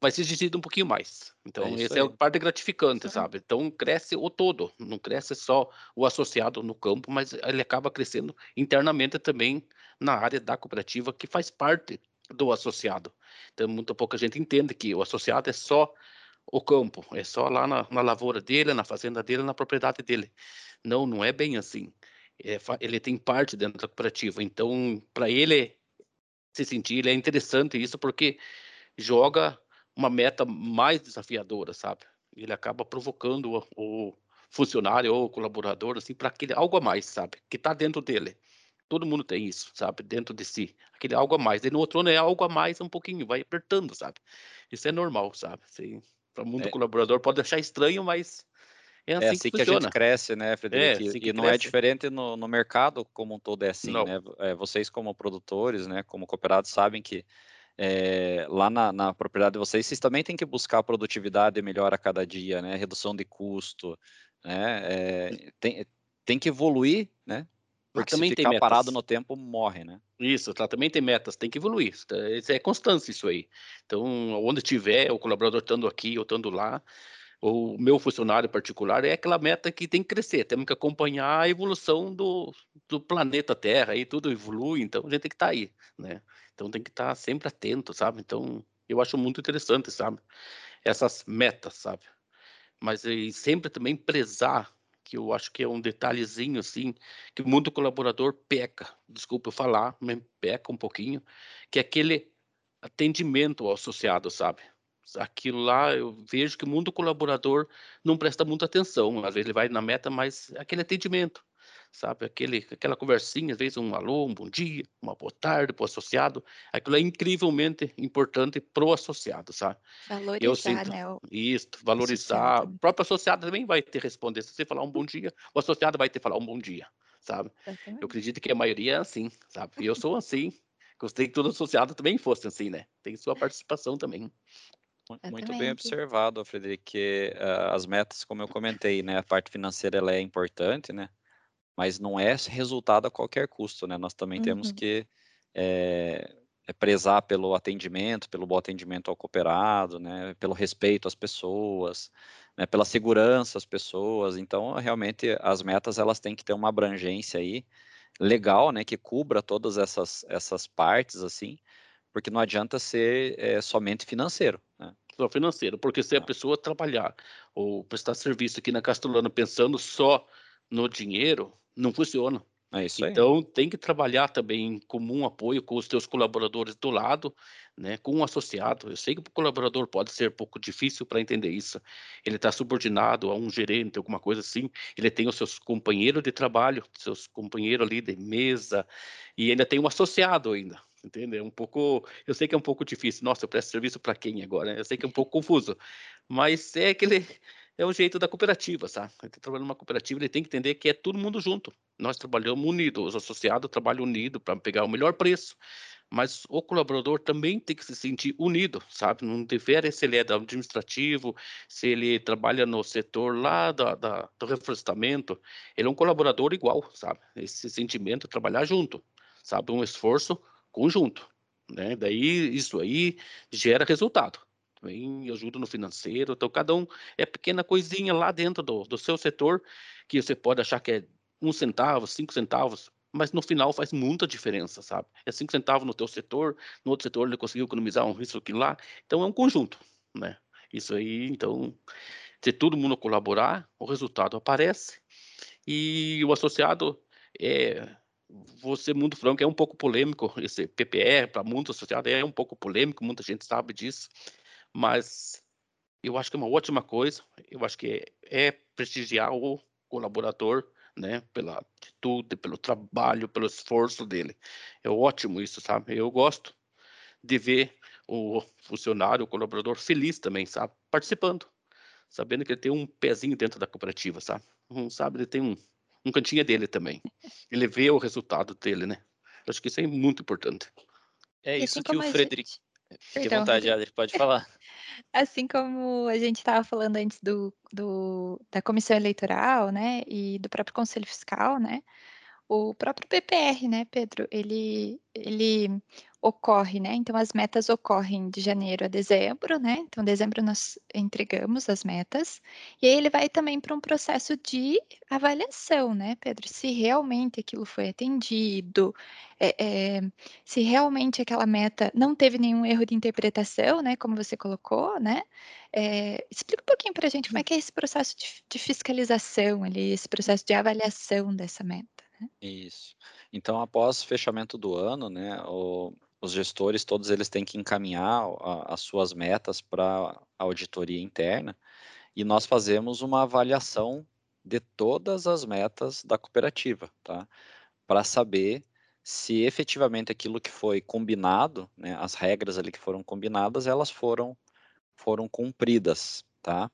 vai ser exigido um pouquinho mais. Então, é essa é a parte gratificante, sabe? Então, cresce o todo, não cresce só o associado no campo, mas ele acaba crescendo internamente também na área da cooperativa, que faz parte do associado. Então, muito pouca gente entende que o associado é só o campo, é só lá na, na lavoura dele, na fazenda dele, na propriedade dele. Não, não é bem assim. É, ele tem parte dentro da cooperativa. Então, para ele se sentir, ele é interessante isso, porque joga uma meta mais desafiadora, sabe? Ele acaba provocando o, o funcionário ou o colaborador assim para aquele algo a mais, sabe? Que está dentro dele. Todo mundo tem isso, sabe? Dentro de si. Aquele algo a mais. E no outro ano é algo a mais um pouquinho, vai apertando, sabe? Isso é normal, sabe? Assim, para o mundo é. colaborador pode achar estranho, mas é, assim, é assim que, que, a gente cresce, né, Frederico? É, assim e não é cresce. é diferente no, no, mercado como um todo, é assim, não. né? É, vocês como produtores, né, como cooperados, sabem que é, lá na, na, propriedade de vocês, vocês também têm que buscar produtividade melhor a cada dia, né? Redução de custo, né? É, tem, tem que evoluir, né? Porque também se ficar parado no tempo, morre, né? Isso, tá, também tem metas, tem que evoluir. Isso é constância isso aí. Então, onde tiver, o colaborador estando aqui ou estando lá, o meu funcionário particular é aquela meta que tem que crescer, temos que acompanhar a evolução do, do planeta Terra, aí tudo evolui, então a gente tem que estar tá aí, né? Então tem que estar tá sempre atento, sabe? Então eu acho muito interessante, sabe? Essas metas, sabe? Mas e sempre também prezar, que eu acho que é um detalhezinho assim, que muito colaborador peca, desculpa eu falar, mas peca um pouquinho, que é aquele atendimento ao associado, sabe? Aquilo lá eu vejo que o mundo colaborador não presta muita atenção. Às vezes ele vai na meta, mas aquele atendimento, sabe? Aquele, aquela conversinha, às vezes um alô, um bom dia, uma boa tarde para o associado. Aquilo é incrivelmente importante para o associado, sabe? Valorizar, eu sinto, né? O... Isso, valorizar. O próprio associado também vai ter responder. Se você falar um bom dia, o associado vai ter falar um bom dia, sabe? Exatamente. Eu acredito que a maioria é assim, sabe? Eu sou assim. Gostei que todo associado também fosse assim, né? Tem sua participação também. Muito bem observado, Frederico, que uh, as metas, como eu comentei, né, a parte financeira ela é importante, né, mas não é resultado a qualquer custo, né, nós também uhum. temos que é, prezar pelo atendimento, pelo bom atendimento ao cooperado, né, pelo respeito às pessoas, né, pela segurança às pessoas, então, realmente, as metas, elas têm que ter uma abrangência aí, legal, né, que cubra todas essas, essas partes, assim, porque não adianta ser é, somente financeiro. Só financeiro, porque se a pessoa trabalhar ou prestar serviço aqui na Castellana pensando só no dinheiro, não funciona. É. Então tem que trabalhar também em comum apoio com os teus colaboradores do lado, né, com um associado. Eu sei que o colaborador pode ser um pouco difícil para entender isso. Ele está subordinado a um gerente, alguma coisa assim. Ele tem os seus companheiros de trabalho, seus companheiros ali de mesa, e ainda tem um associado ainda. Entende? É um pouco, eu sei que é um pouco difícil. Nossa, eu presto serviço para quem agora? Eu sei que é um pouco confuso, mas é aquele é o jeito da cooperativa, sabe? Ele trabalhando numa cooperativa, ele tem que entender que é todo mundo junto. Nós trabalhamos unidos, os associados trabalham unidos para pegar o melhor preço mas o colaborador também tem que se sentir unido, sabe? Não difere se ele é administrativo, se ele trabalha no setor lá da, da, do reflorestamento, ele é um colaborador igual, sabe? Esse sentimento, trabalhar junto, sabe? Um esforço conjunto, né? Daí, isso aí gera resultado. Também ajuda no financeiro, então cada um é pequena coisinha lá dentro do, do seu setor que você pode achar que é um centavo, cinco centavos, mas no final faz muita diferença, sabe? É cinco centavos no teu setor, no outro setor ele conseguiu economizar um risco aqui lá, então é um conjunto, né? Isso aí, então, se todo mundo colaborar, o resultado aparece e o associado é vou ser muito franco, é um pouco polêmico esse PPR para muitos associados é um pouco polêmico, muita gente sabe disso, mas eu acho que é uma ótima coisa, eu acho que é, é prestigiar o colaborador né? Pela atitude, pelo trabalho, pelo esforço dele. É ótimo isso, sabe? Eu gosto de ver o funcionário, o colaborador feliz também, sabe? Participando, sabendo que ele tem um pezinho dentro da cooperativa, sabe? Um, sabe, ele tem um, um cantinho dele também. Ele vê o resultado dele, né? Eu acho que isso é muito importante. É isso assim que o Frederico. Gente... Fique à vontade, Adri, pode falar. Assim como a gente estava falando antes do, do, da comissão eleitoral, né, e do próprio Conselho Fiscal, né, o próprio PPR, né, Pedro, ele, ele ocorre, né? Então as metas ocorrem de janeiro a dezembro, né? Então dezembro nós entregamos as metas e aí ele vai também para um processo de avaliação, né, Pedro? Se realmente aquilo foi atendido, é, é, se realmente aquela meta não teve nenhum erro de interpretação, né? Como você colocou, né? É, explica um pouquinho para a gente como é que é esse processo de, de fiscalização ali, esse processo de avaliação dessa meta. Né? Isso. Então, após fechamento do ano, né, o, os gestores todos eles têm que encaminhar a, as suas metas para a auditoria interna e nós fazemos uma avaliação de todas as metas da cooperativa, tá? Para saber se efetivamente aquilo que foi combinado, né, as regras ali que foram combinadas, elas foram foram cumpridas, tá?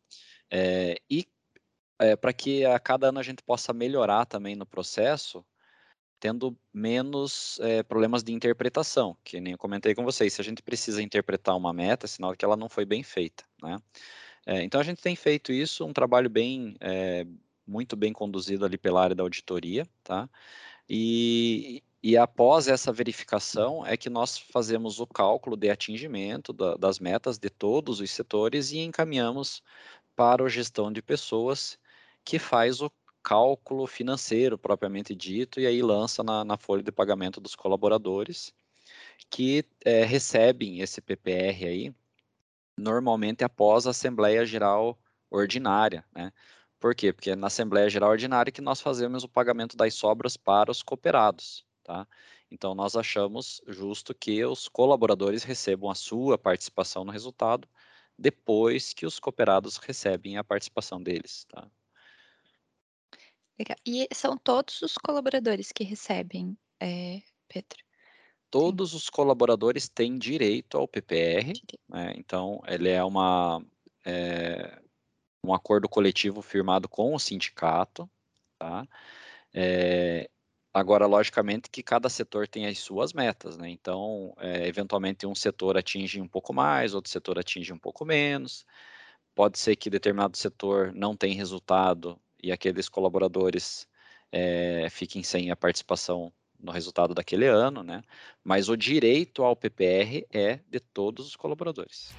É, e é, para que a cada ano a gente possa melhorar também no processo, tendo menos é, problemas de interpretação, que nem eu comentei com vocês. Se a gente precisa interpretar uma meta, é sinal que ela não foi bem feita, né? É, então a gente tem feito isso, um trabalho bem, é, muito bem conduzido ali pela área da auditoria, tá? E, e após essa verificação é que nós fazemos o cálculo de atingimento da, das metas de todos os setores e encaminhamos para a gestão de pessoas que faz o cálculo financeiro propriamente dito, e aí lança na, na folha de pagamento dos colaboradores, que é, recebem esse PPR aí, normalmente após a Assembleia Geral Ordinária, né? Por quê? Porque é na Assembleia Geral Ordinária que nós fazemos o pagamento das sobras para os cooperados, tá? Então, nós achamos justo que os colaboradores recebam a sua participação no resultado depois que os cooperados recebem a participação deles, tá? Legal. E são todos os colaboradores que recebem, é, Pedro? Todos os colaboradores têm direito ao PPR, né? então ele é uma é, um acordo coletivo firmado com o sindicato, tá? É, agora, logicamente, que cada setor tem as suas metas, né? Então, é, eventualmente um setor atinge um pouco mais, outro setor atinge um pouco menos. Pode ser que determinado setor não tem resultado e aqueles colaboradores é, fiquem sem a participação no resultado daquele ano, né? Mas o direito ao PPR é de todos os colaboradores.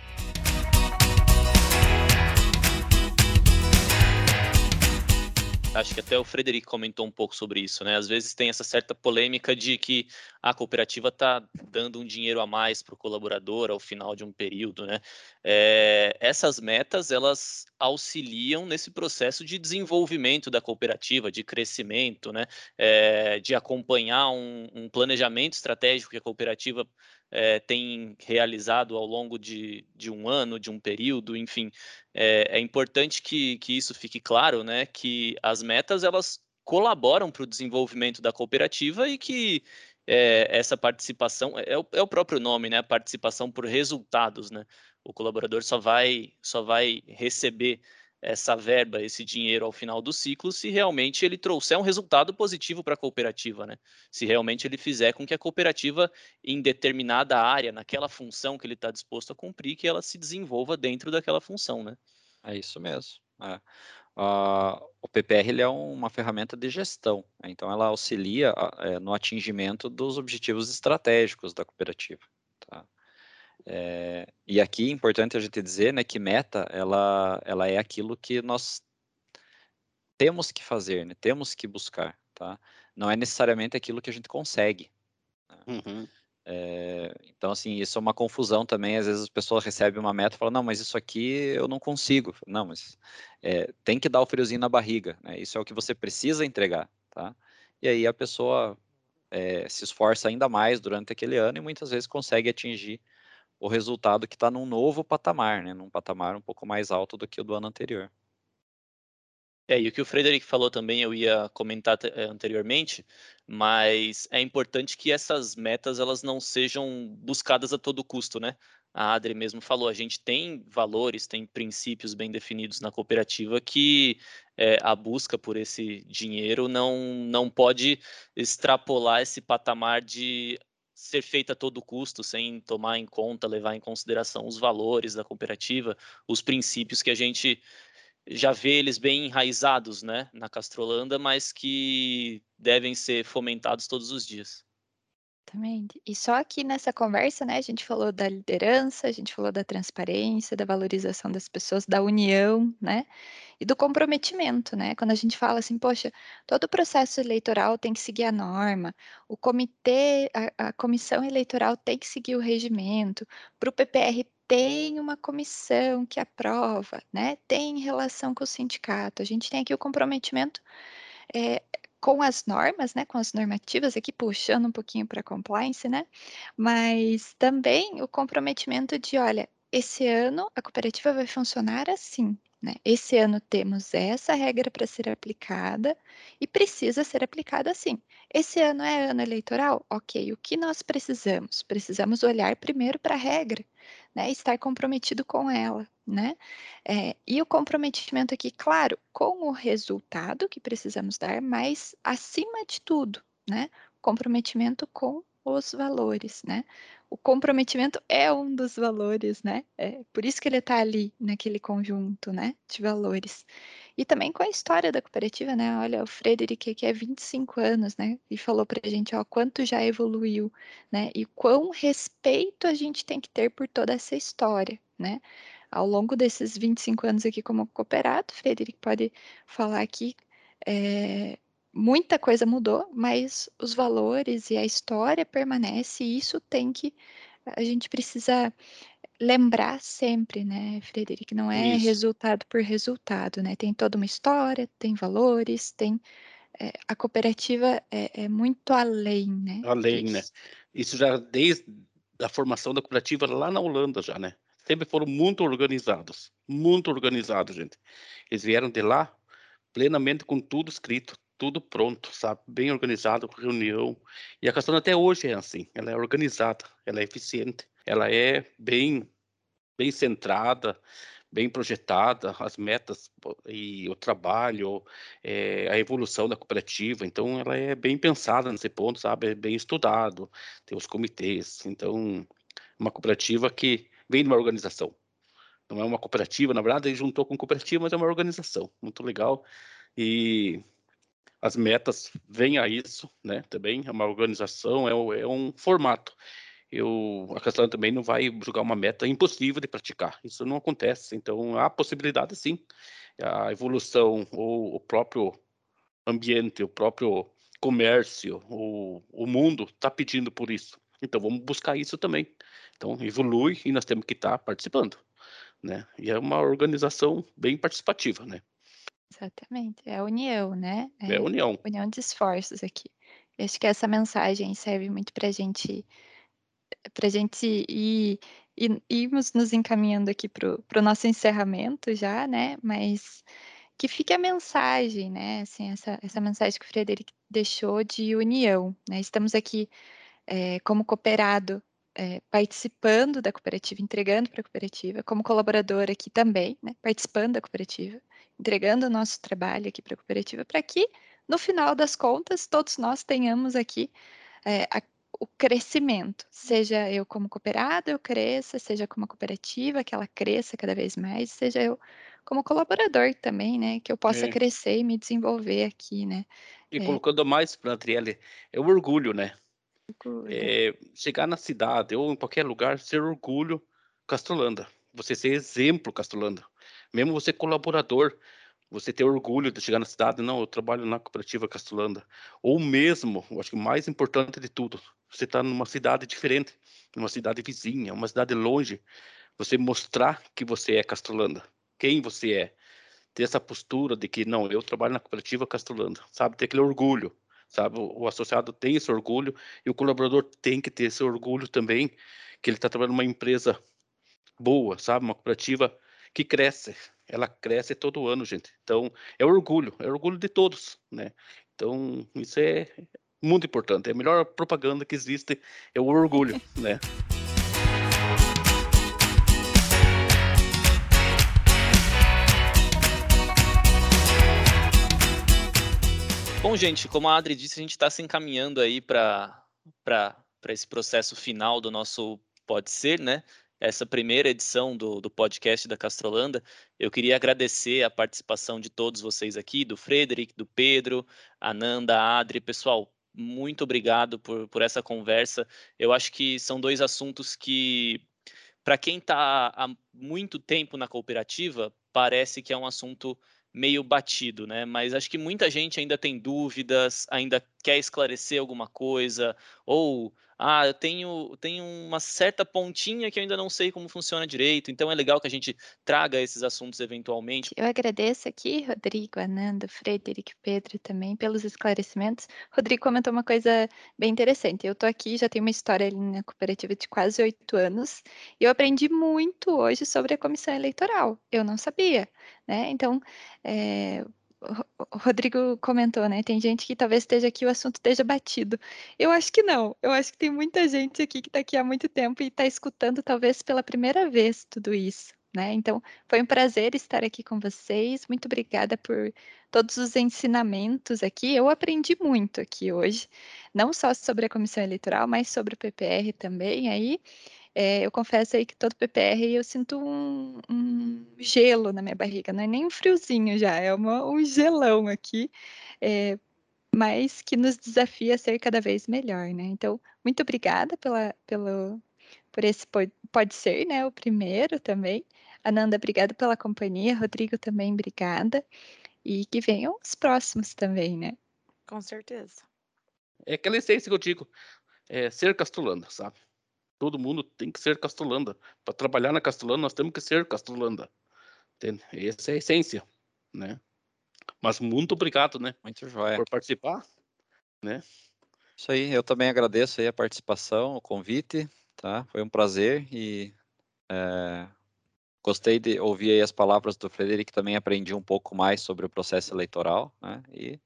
Acho que até o Frederico comentou um pouco sobre isso, né? Às vezes tem essa certa polêmica de que a cooperativa está dando um dinheiro a mais para o colaborador ao final de um período, né? É, essas metas elas auxiliam nesse processo de desenvolvimento da cooperativa, de crescimento, né? É, de acompanhar um, um planejamento estratégico que a cooperativa é, tem realizado ao longo de, de um ano, de um período, enfim, é, é importante que, que isso fique claro, né? Que as metas elas colaboram para o desenvolvimento da cooperativa e que é, essa participação é o, é o, próprio nome, né? Participação por resultados, né? O colaborador só vai só vai receber essa verba, esse dinheiro ao final do ciclo, se realmente ele trouxer um resultado positivo para a cooperativa, né? Se realmente ele fizer com que a cooperativa, em determinada área, naquela função que ele está disposto a cumprir, que ela se desenvolva dentro daquela função, né? É isso mesmo. É. Uh, o PPR ele é uma ferramenta de gestão, né? então ela auxilia uh, no atingimento dos objetivos estratégicos da cooperativa. É, e aqui é importante a gente dizer né, que meta ela, ela é aquilo que nós temos que fazer, né, temos que buscar. Tá? Não é necessariamente aquilo que a gente consegue. Né? Uhum. É, então, assim, isso é uma confusão também. Às vezes as pessoas recebem uma meta e falam, não, mas isso aqui eu não consigo. Não, mas é, tem que dar o friozinho na barriga. Né? Isso é o que você precisa entregar. Tá? E aí a pessoa é, se esforça ainda mais durante aquele ano e muitas vezes consegue atingir o resultado que está num novo patamar, né? num patamar um pouco mais alto do que o do ano anterior. É, e o que o Frederic falou também eu ia comentar eh, anteriormente, mas é importante que essas metas elas não sejam buscadas a todo custo, né? A Adri mesmo falou, a gente tem valores, tem princípios bem definidos na cooperativa que é, a busca por esse dinheiro não, não pode extrapolar esse patamar de ser feita a todo custo, sem tomar em conta, levar em consideração os valores da cooperativa, os princípios que a gente já vê eles bem enraizados né, na Castrolanda, mas que devem ser fomentados todos os dias. Exatamente. E só aqui nessa conversa, né, a gente falou da liderança, a gente falou da transparência, da valorização das pessoas, da união, né, e do comprometimento, né? Quando a gente fala assim, poxa, todo o processo eleitoral tem que seguir a norma, o comitê, a, a comissão eleitoral tem que seguir o regimento, para o PPR tem uma comissão que aprova, né? Tem relação com o sindicato. A gente tem aqui o comprometimento é, com as normas, né, com as normativas, aqui puxando um pouquinho para compliance, né, mas também o comprometimento de, olha, esse ano a cooperativa vai funcionar assim, né? Esse ano temos essa regra para ser aplicada e precisa ser aplicada assim. Esse ano é ano eleitoral? Ok, o que nós precisamos? Precisamos olhar primeiro para a regra, né? Estar comprometido com ela, né? É, e o comprometimento aqui, claro, com o resultado que precisamos dar, mas acima de tudo, né? Comprometimento com os valores, né? O comprometimento é um dos valores, né? É por isso que ele está ali naquele conjunto, né, de valores. E também com a história da cooperativa, né? Olha, o Frederic aqui é 25 anos, né? E falou para a gente, ó, quanto já evoluiu, né? E quão respeito a gente tem que ter por toda essa história, né? Ao longo desses 25 anos aqui como cooperado, Frederic pode falar aqui, é, muita coisa mudou, mas os valores e a história permanece e isso tem que a gente precisa lembrar sempre, né, Frederico, não é isso. resultado por resultado, né? Tem toda uma história, tem valores, tem é, a cooperativa é, é, muito além, né? Além, né? Isso já desde a formação da cooperativa lá na Holanda já, né? Sempre foram muito organizados, muito organizados, gente. Eles vieram de lá plenamente com tudo escrito, tudo pronto, sabe? Bem organizado, reunião. E a questão até hoje é assim, ela é organizada, ela é eficiente, ela é bem, bem centrada, bem projetada, as metas e o trabalho, é, a evolução da cooperativa. Então, ela é bem pensada nesse ponto, sabe? É bem estudado, tem os comitês. Então, uma cooperativa que vem de uma organização. Não é uma cooperativa, na verdade, ele juntou com cooperativa, mas é uma organização. Muito legal. E as metas vêm a isso, né? Também é uma organização, é, é um formato. Eu, a questão também não vai julgar uma meta impossível de praticar. Isso não acontece. Então, há possibilidade, sim. A evolução, ou o próprio ambiente, o próprio comércio, o, o mundo está pedindo por isso. Então, vamos buscar isso também. Então, evolui e nós temos que estar tá participando, né? E é uma organização bem participativa, né? Exatamente, é a união, né? É, é união. União de esforços aqui. Eu acho que essa mensagem serve muito para gente, para gente ir, ir, irmos nos encaminhando aqui para o nosso encerramento já, né? Mas que fique a mensagem, né? Assim, essa, essa mensagem que o Frederico deixou de união. Né? Estamos aqui é, como cooperado, é, participando da cooperativa, entregando para a cooperativa, como colaborador aqui também, né? participando da cooperativa, entregando o nosso trabalho aqui para a cooperativa, para que, no final das contas, todos nós tenhamos aqui é, a, o crescimento, seja eu como cooperado, eu cresça, seja como cooperativa, que ela cresça cada vez mais, seja eu como colaborador também, né, que eu possa É. crescer e me desenvolver aqui, né. E É. colocando mais para a Trielle, é o orgulho, né? Orgulho. É, chegar na cidade ou em qualquer lugar, ser orgulho Castrolanda. Você ser exemplo Castrolanda. Mesmo você colaborador, você ter orgulho de chegar na cidade, não, eu trabalho na cooperativa Castrolanda. Ou mesmo, eu acho que o mais importante de tudo, você está numa cidade diferente, numa cidade vizinha, uma cidade longe, você mostrar que você é Castrolanda, quem você é. Ter essa postura de que, não, eu trabalho na cooperativa Castrolanda, sabe? Ter aquele orgulho, sabe? O, o associado tem esse orgulho e o colaborador tem que ter esse orgulho também, que ele está trabalhando numa empresa boa, sabe? Uma cooperativa que cresce. Ela cresce todo ano, gente. Então, é orgulho, é orgulho de todos, né? Então, isso é muito importante. É a melhor propaganda que existe é o orgulho, né? Bom, gente, como a Adri disse, a gente está se encaminhando aí para esse processo final do nosso Pode Ser, né? Essa primeira edição do, do podcast da Castrolanda. Eu queria agradecer a participação de todos vocês aqui, do Frederic, do Pedro, a Nanda, a Adri. Pessoal, muito obrigado por, por essa conversa. Eu acho que são dois assuntos que, para quem está há muito tempo na cooperativa, parece que é um assunto meio batido, né? Mas acho que muita gente ainda tem dúvidas, ainda quer esclarecer alguma coisa, ou ah, eu tenho, tenho uma certa pontinha que eu ainda não sei como funciona direito, então é legal que a gente traga esses assuntos eventualmente. Eu agradeço aqui, Rodrigo, Ananda, Frederic, Pedro também, pelos esclarecimentos. Rodrigo comentou uma coisa bem interessante. Eu estou aqui, já tenho uma história ali na cooperativa de quase oito anos, e eu aprendi muito hoje sobre a comissão eleitoral. Eu não sabia, né? Então, é, o Rodrigo comentou, né? Tem gente que talvez esteja aqui o assunto esteja batido. Eu acho que não. Eu acho que tem muita gente aqui que está aqui há muito tempo e está escutando talvez pela primeira vez tudo isso, né? Então, foi um prazer estar aqui com vocês. Muito obrigada por todos os ensinamentos aqui. Eu aprendi muito aqui hoje, não só sobre a comissão eleitoral, mas sobre o PPR também. Aí, é, eu confesso aí que todo PPR eu sinto um, um, gelo na minha barriga, não é nem um friozinho já, é uma, um gelão aqui, é, mas que nos desafia a ser cada vez melhor, né? Então, muito obrigada pela, pelo, por esse pode, pode ser, né? O primeiro também. Ananda, obrigada pela companhia. Rodrigo também, obrigada. E que venham os próximos também, né? Com certeza. É aquela essência que eu digo, é ser castrolanda, sabe? Todo mundo tem que ser castrolanda. Para trabalhar na castrolanda, nós temos que ser castrolanda. Entende? Essa é a essência, né? Mas muito obrigado, né? Muito joia. Por participar, né? Isso aí, eu também agradeço aí a participação, o convite, tá? Foi um prazer e é, gostei de ouvir as palavras do Frederico, também aprendi um pouco mais sobre o processo eleitoral, né? E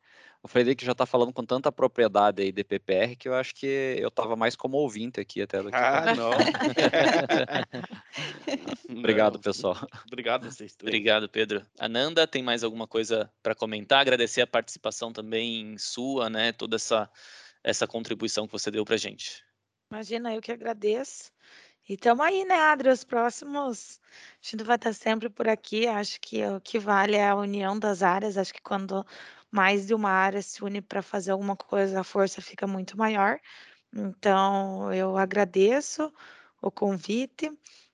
o Frederico já está falando com tanta propriedade aí de PPR que eu acho que eu estava mais como ouvinte aqui até do que. Ah, não. Obrigado, Não. pessoal. Obrigado a vocês. dois. Obrigado, Pedro. Ananda, tem mais alguma coisa para comentar? Agradecer a participação também sua, né? Toda essa, essa contribuição que você deu para gente. Imagina, eu que agradeço. E estamos aí, né, Adri? Os próximos, a gente vai estar sempre por aqui. Acho que o que vale é a união das áreas. Acho que quando mais de uma área se une para fazer alguma coisa, a força fica muito maior. Então, eu agradeço o convite,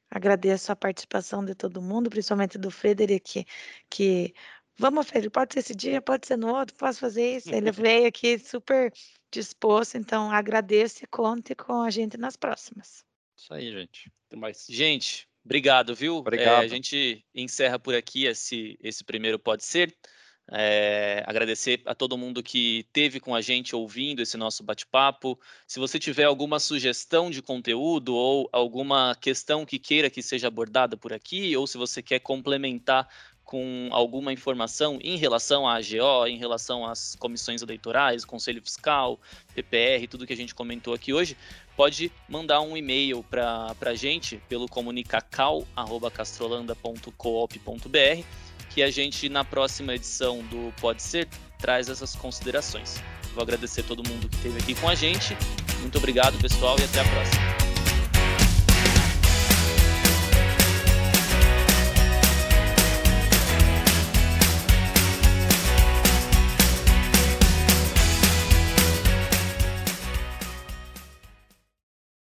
agradeço a participação de todo mundo, principalmente do Frederic, que vamos, Frederic, pode ser esse dia, pode ser no outro, posso fazer isso. Ele veio aqui super disposto, então agradeço e conte com a gente nas próximas. Isso aí, gente. Até mais. Gente, obrigado, viu? É, Obrigado. a gente encerra por aqui esse, esse primeiro Pode Ser. É, agradecer a todo mundo que teve com a gente ouvindo esse nosso bate-papo. Se você tiver alguma sugestão de conteúdo ou alguma questão que queira que seja abordada por aqui, ou se você quer complementar com alguma informação em relação à AGO, em relação às comissões eleitorais, Conselho Fiscal, PPR, tudo que a gente comentou aqui hoje, pode mandar um e-mail para a gente pelo comunicacal.castrolanda.coop.br que a gente, na próxima edição do Pode Ser, traz essas considerações. Vou agradecer todo mundo que esteve aqui com a gente. Muito obrigado, pessoal, e até a próxima.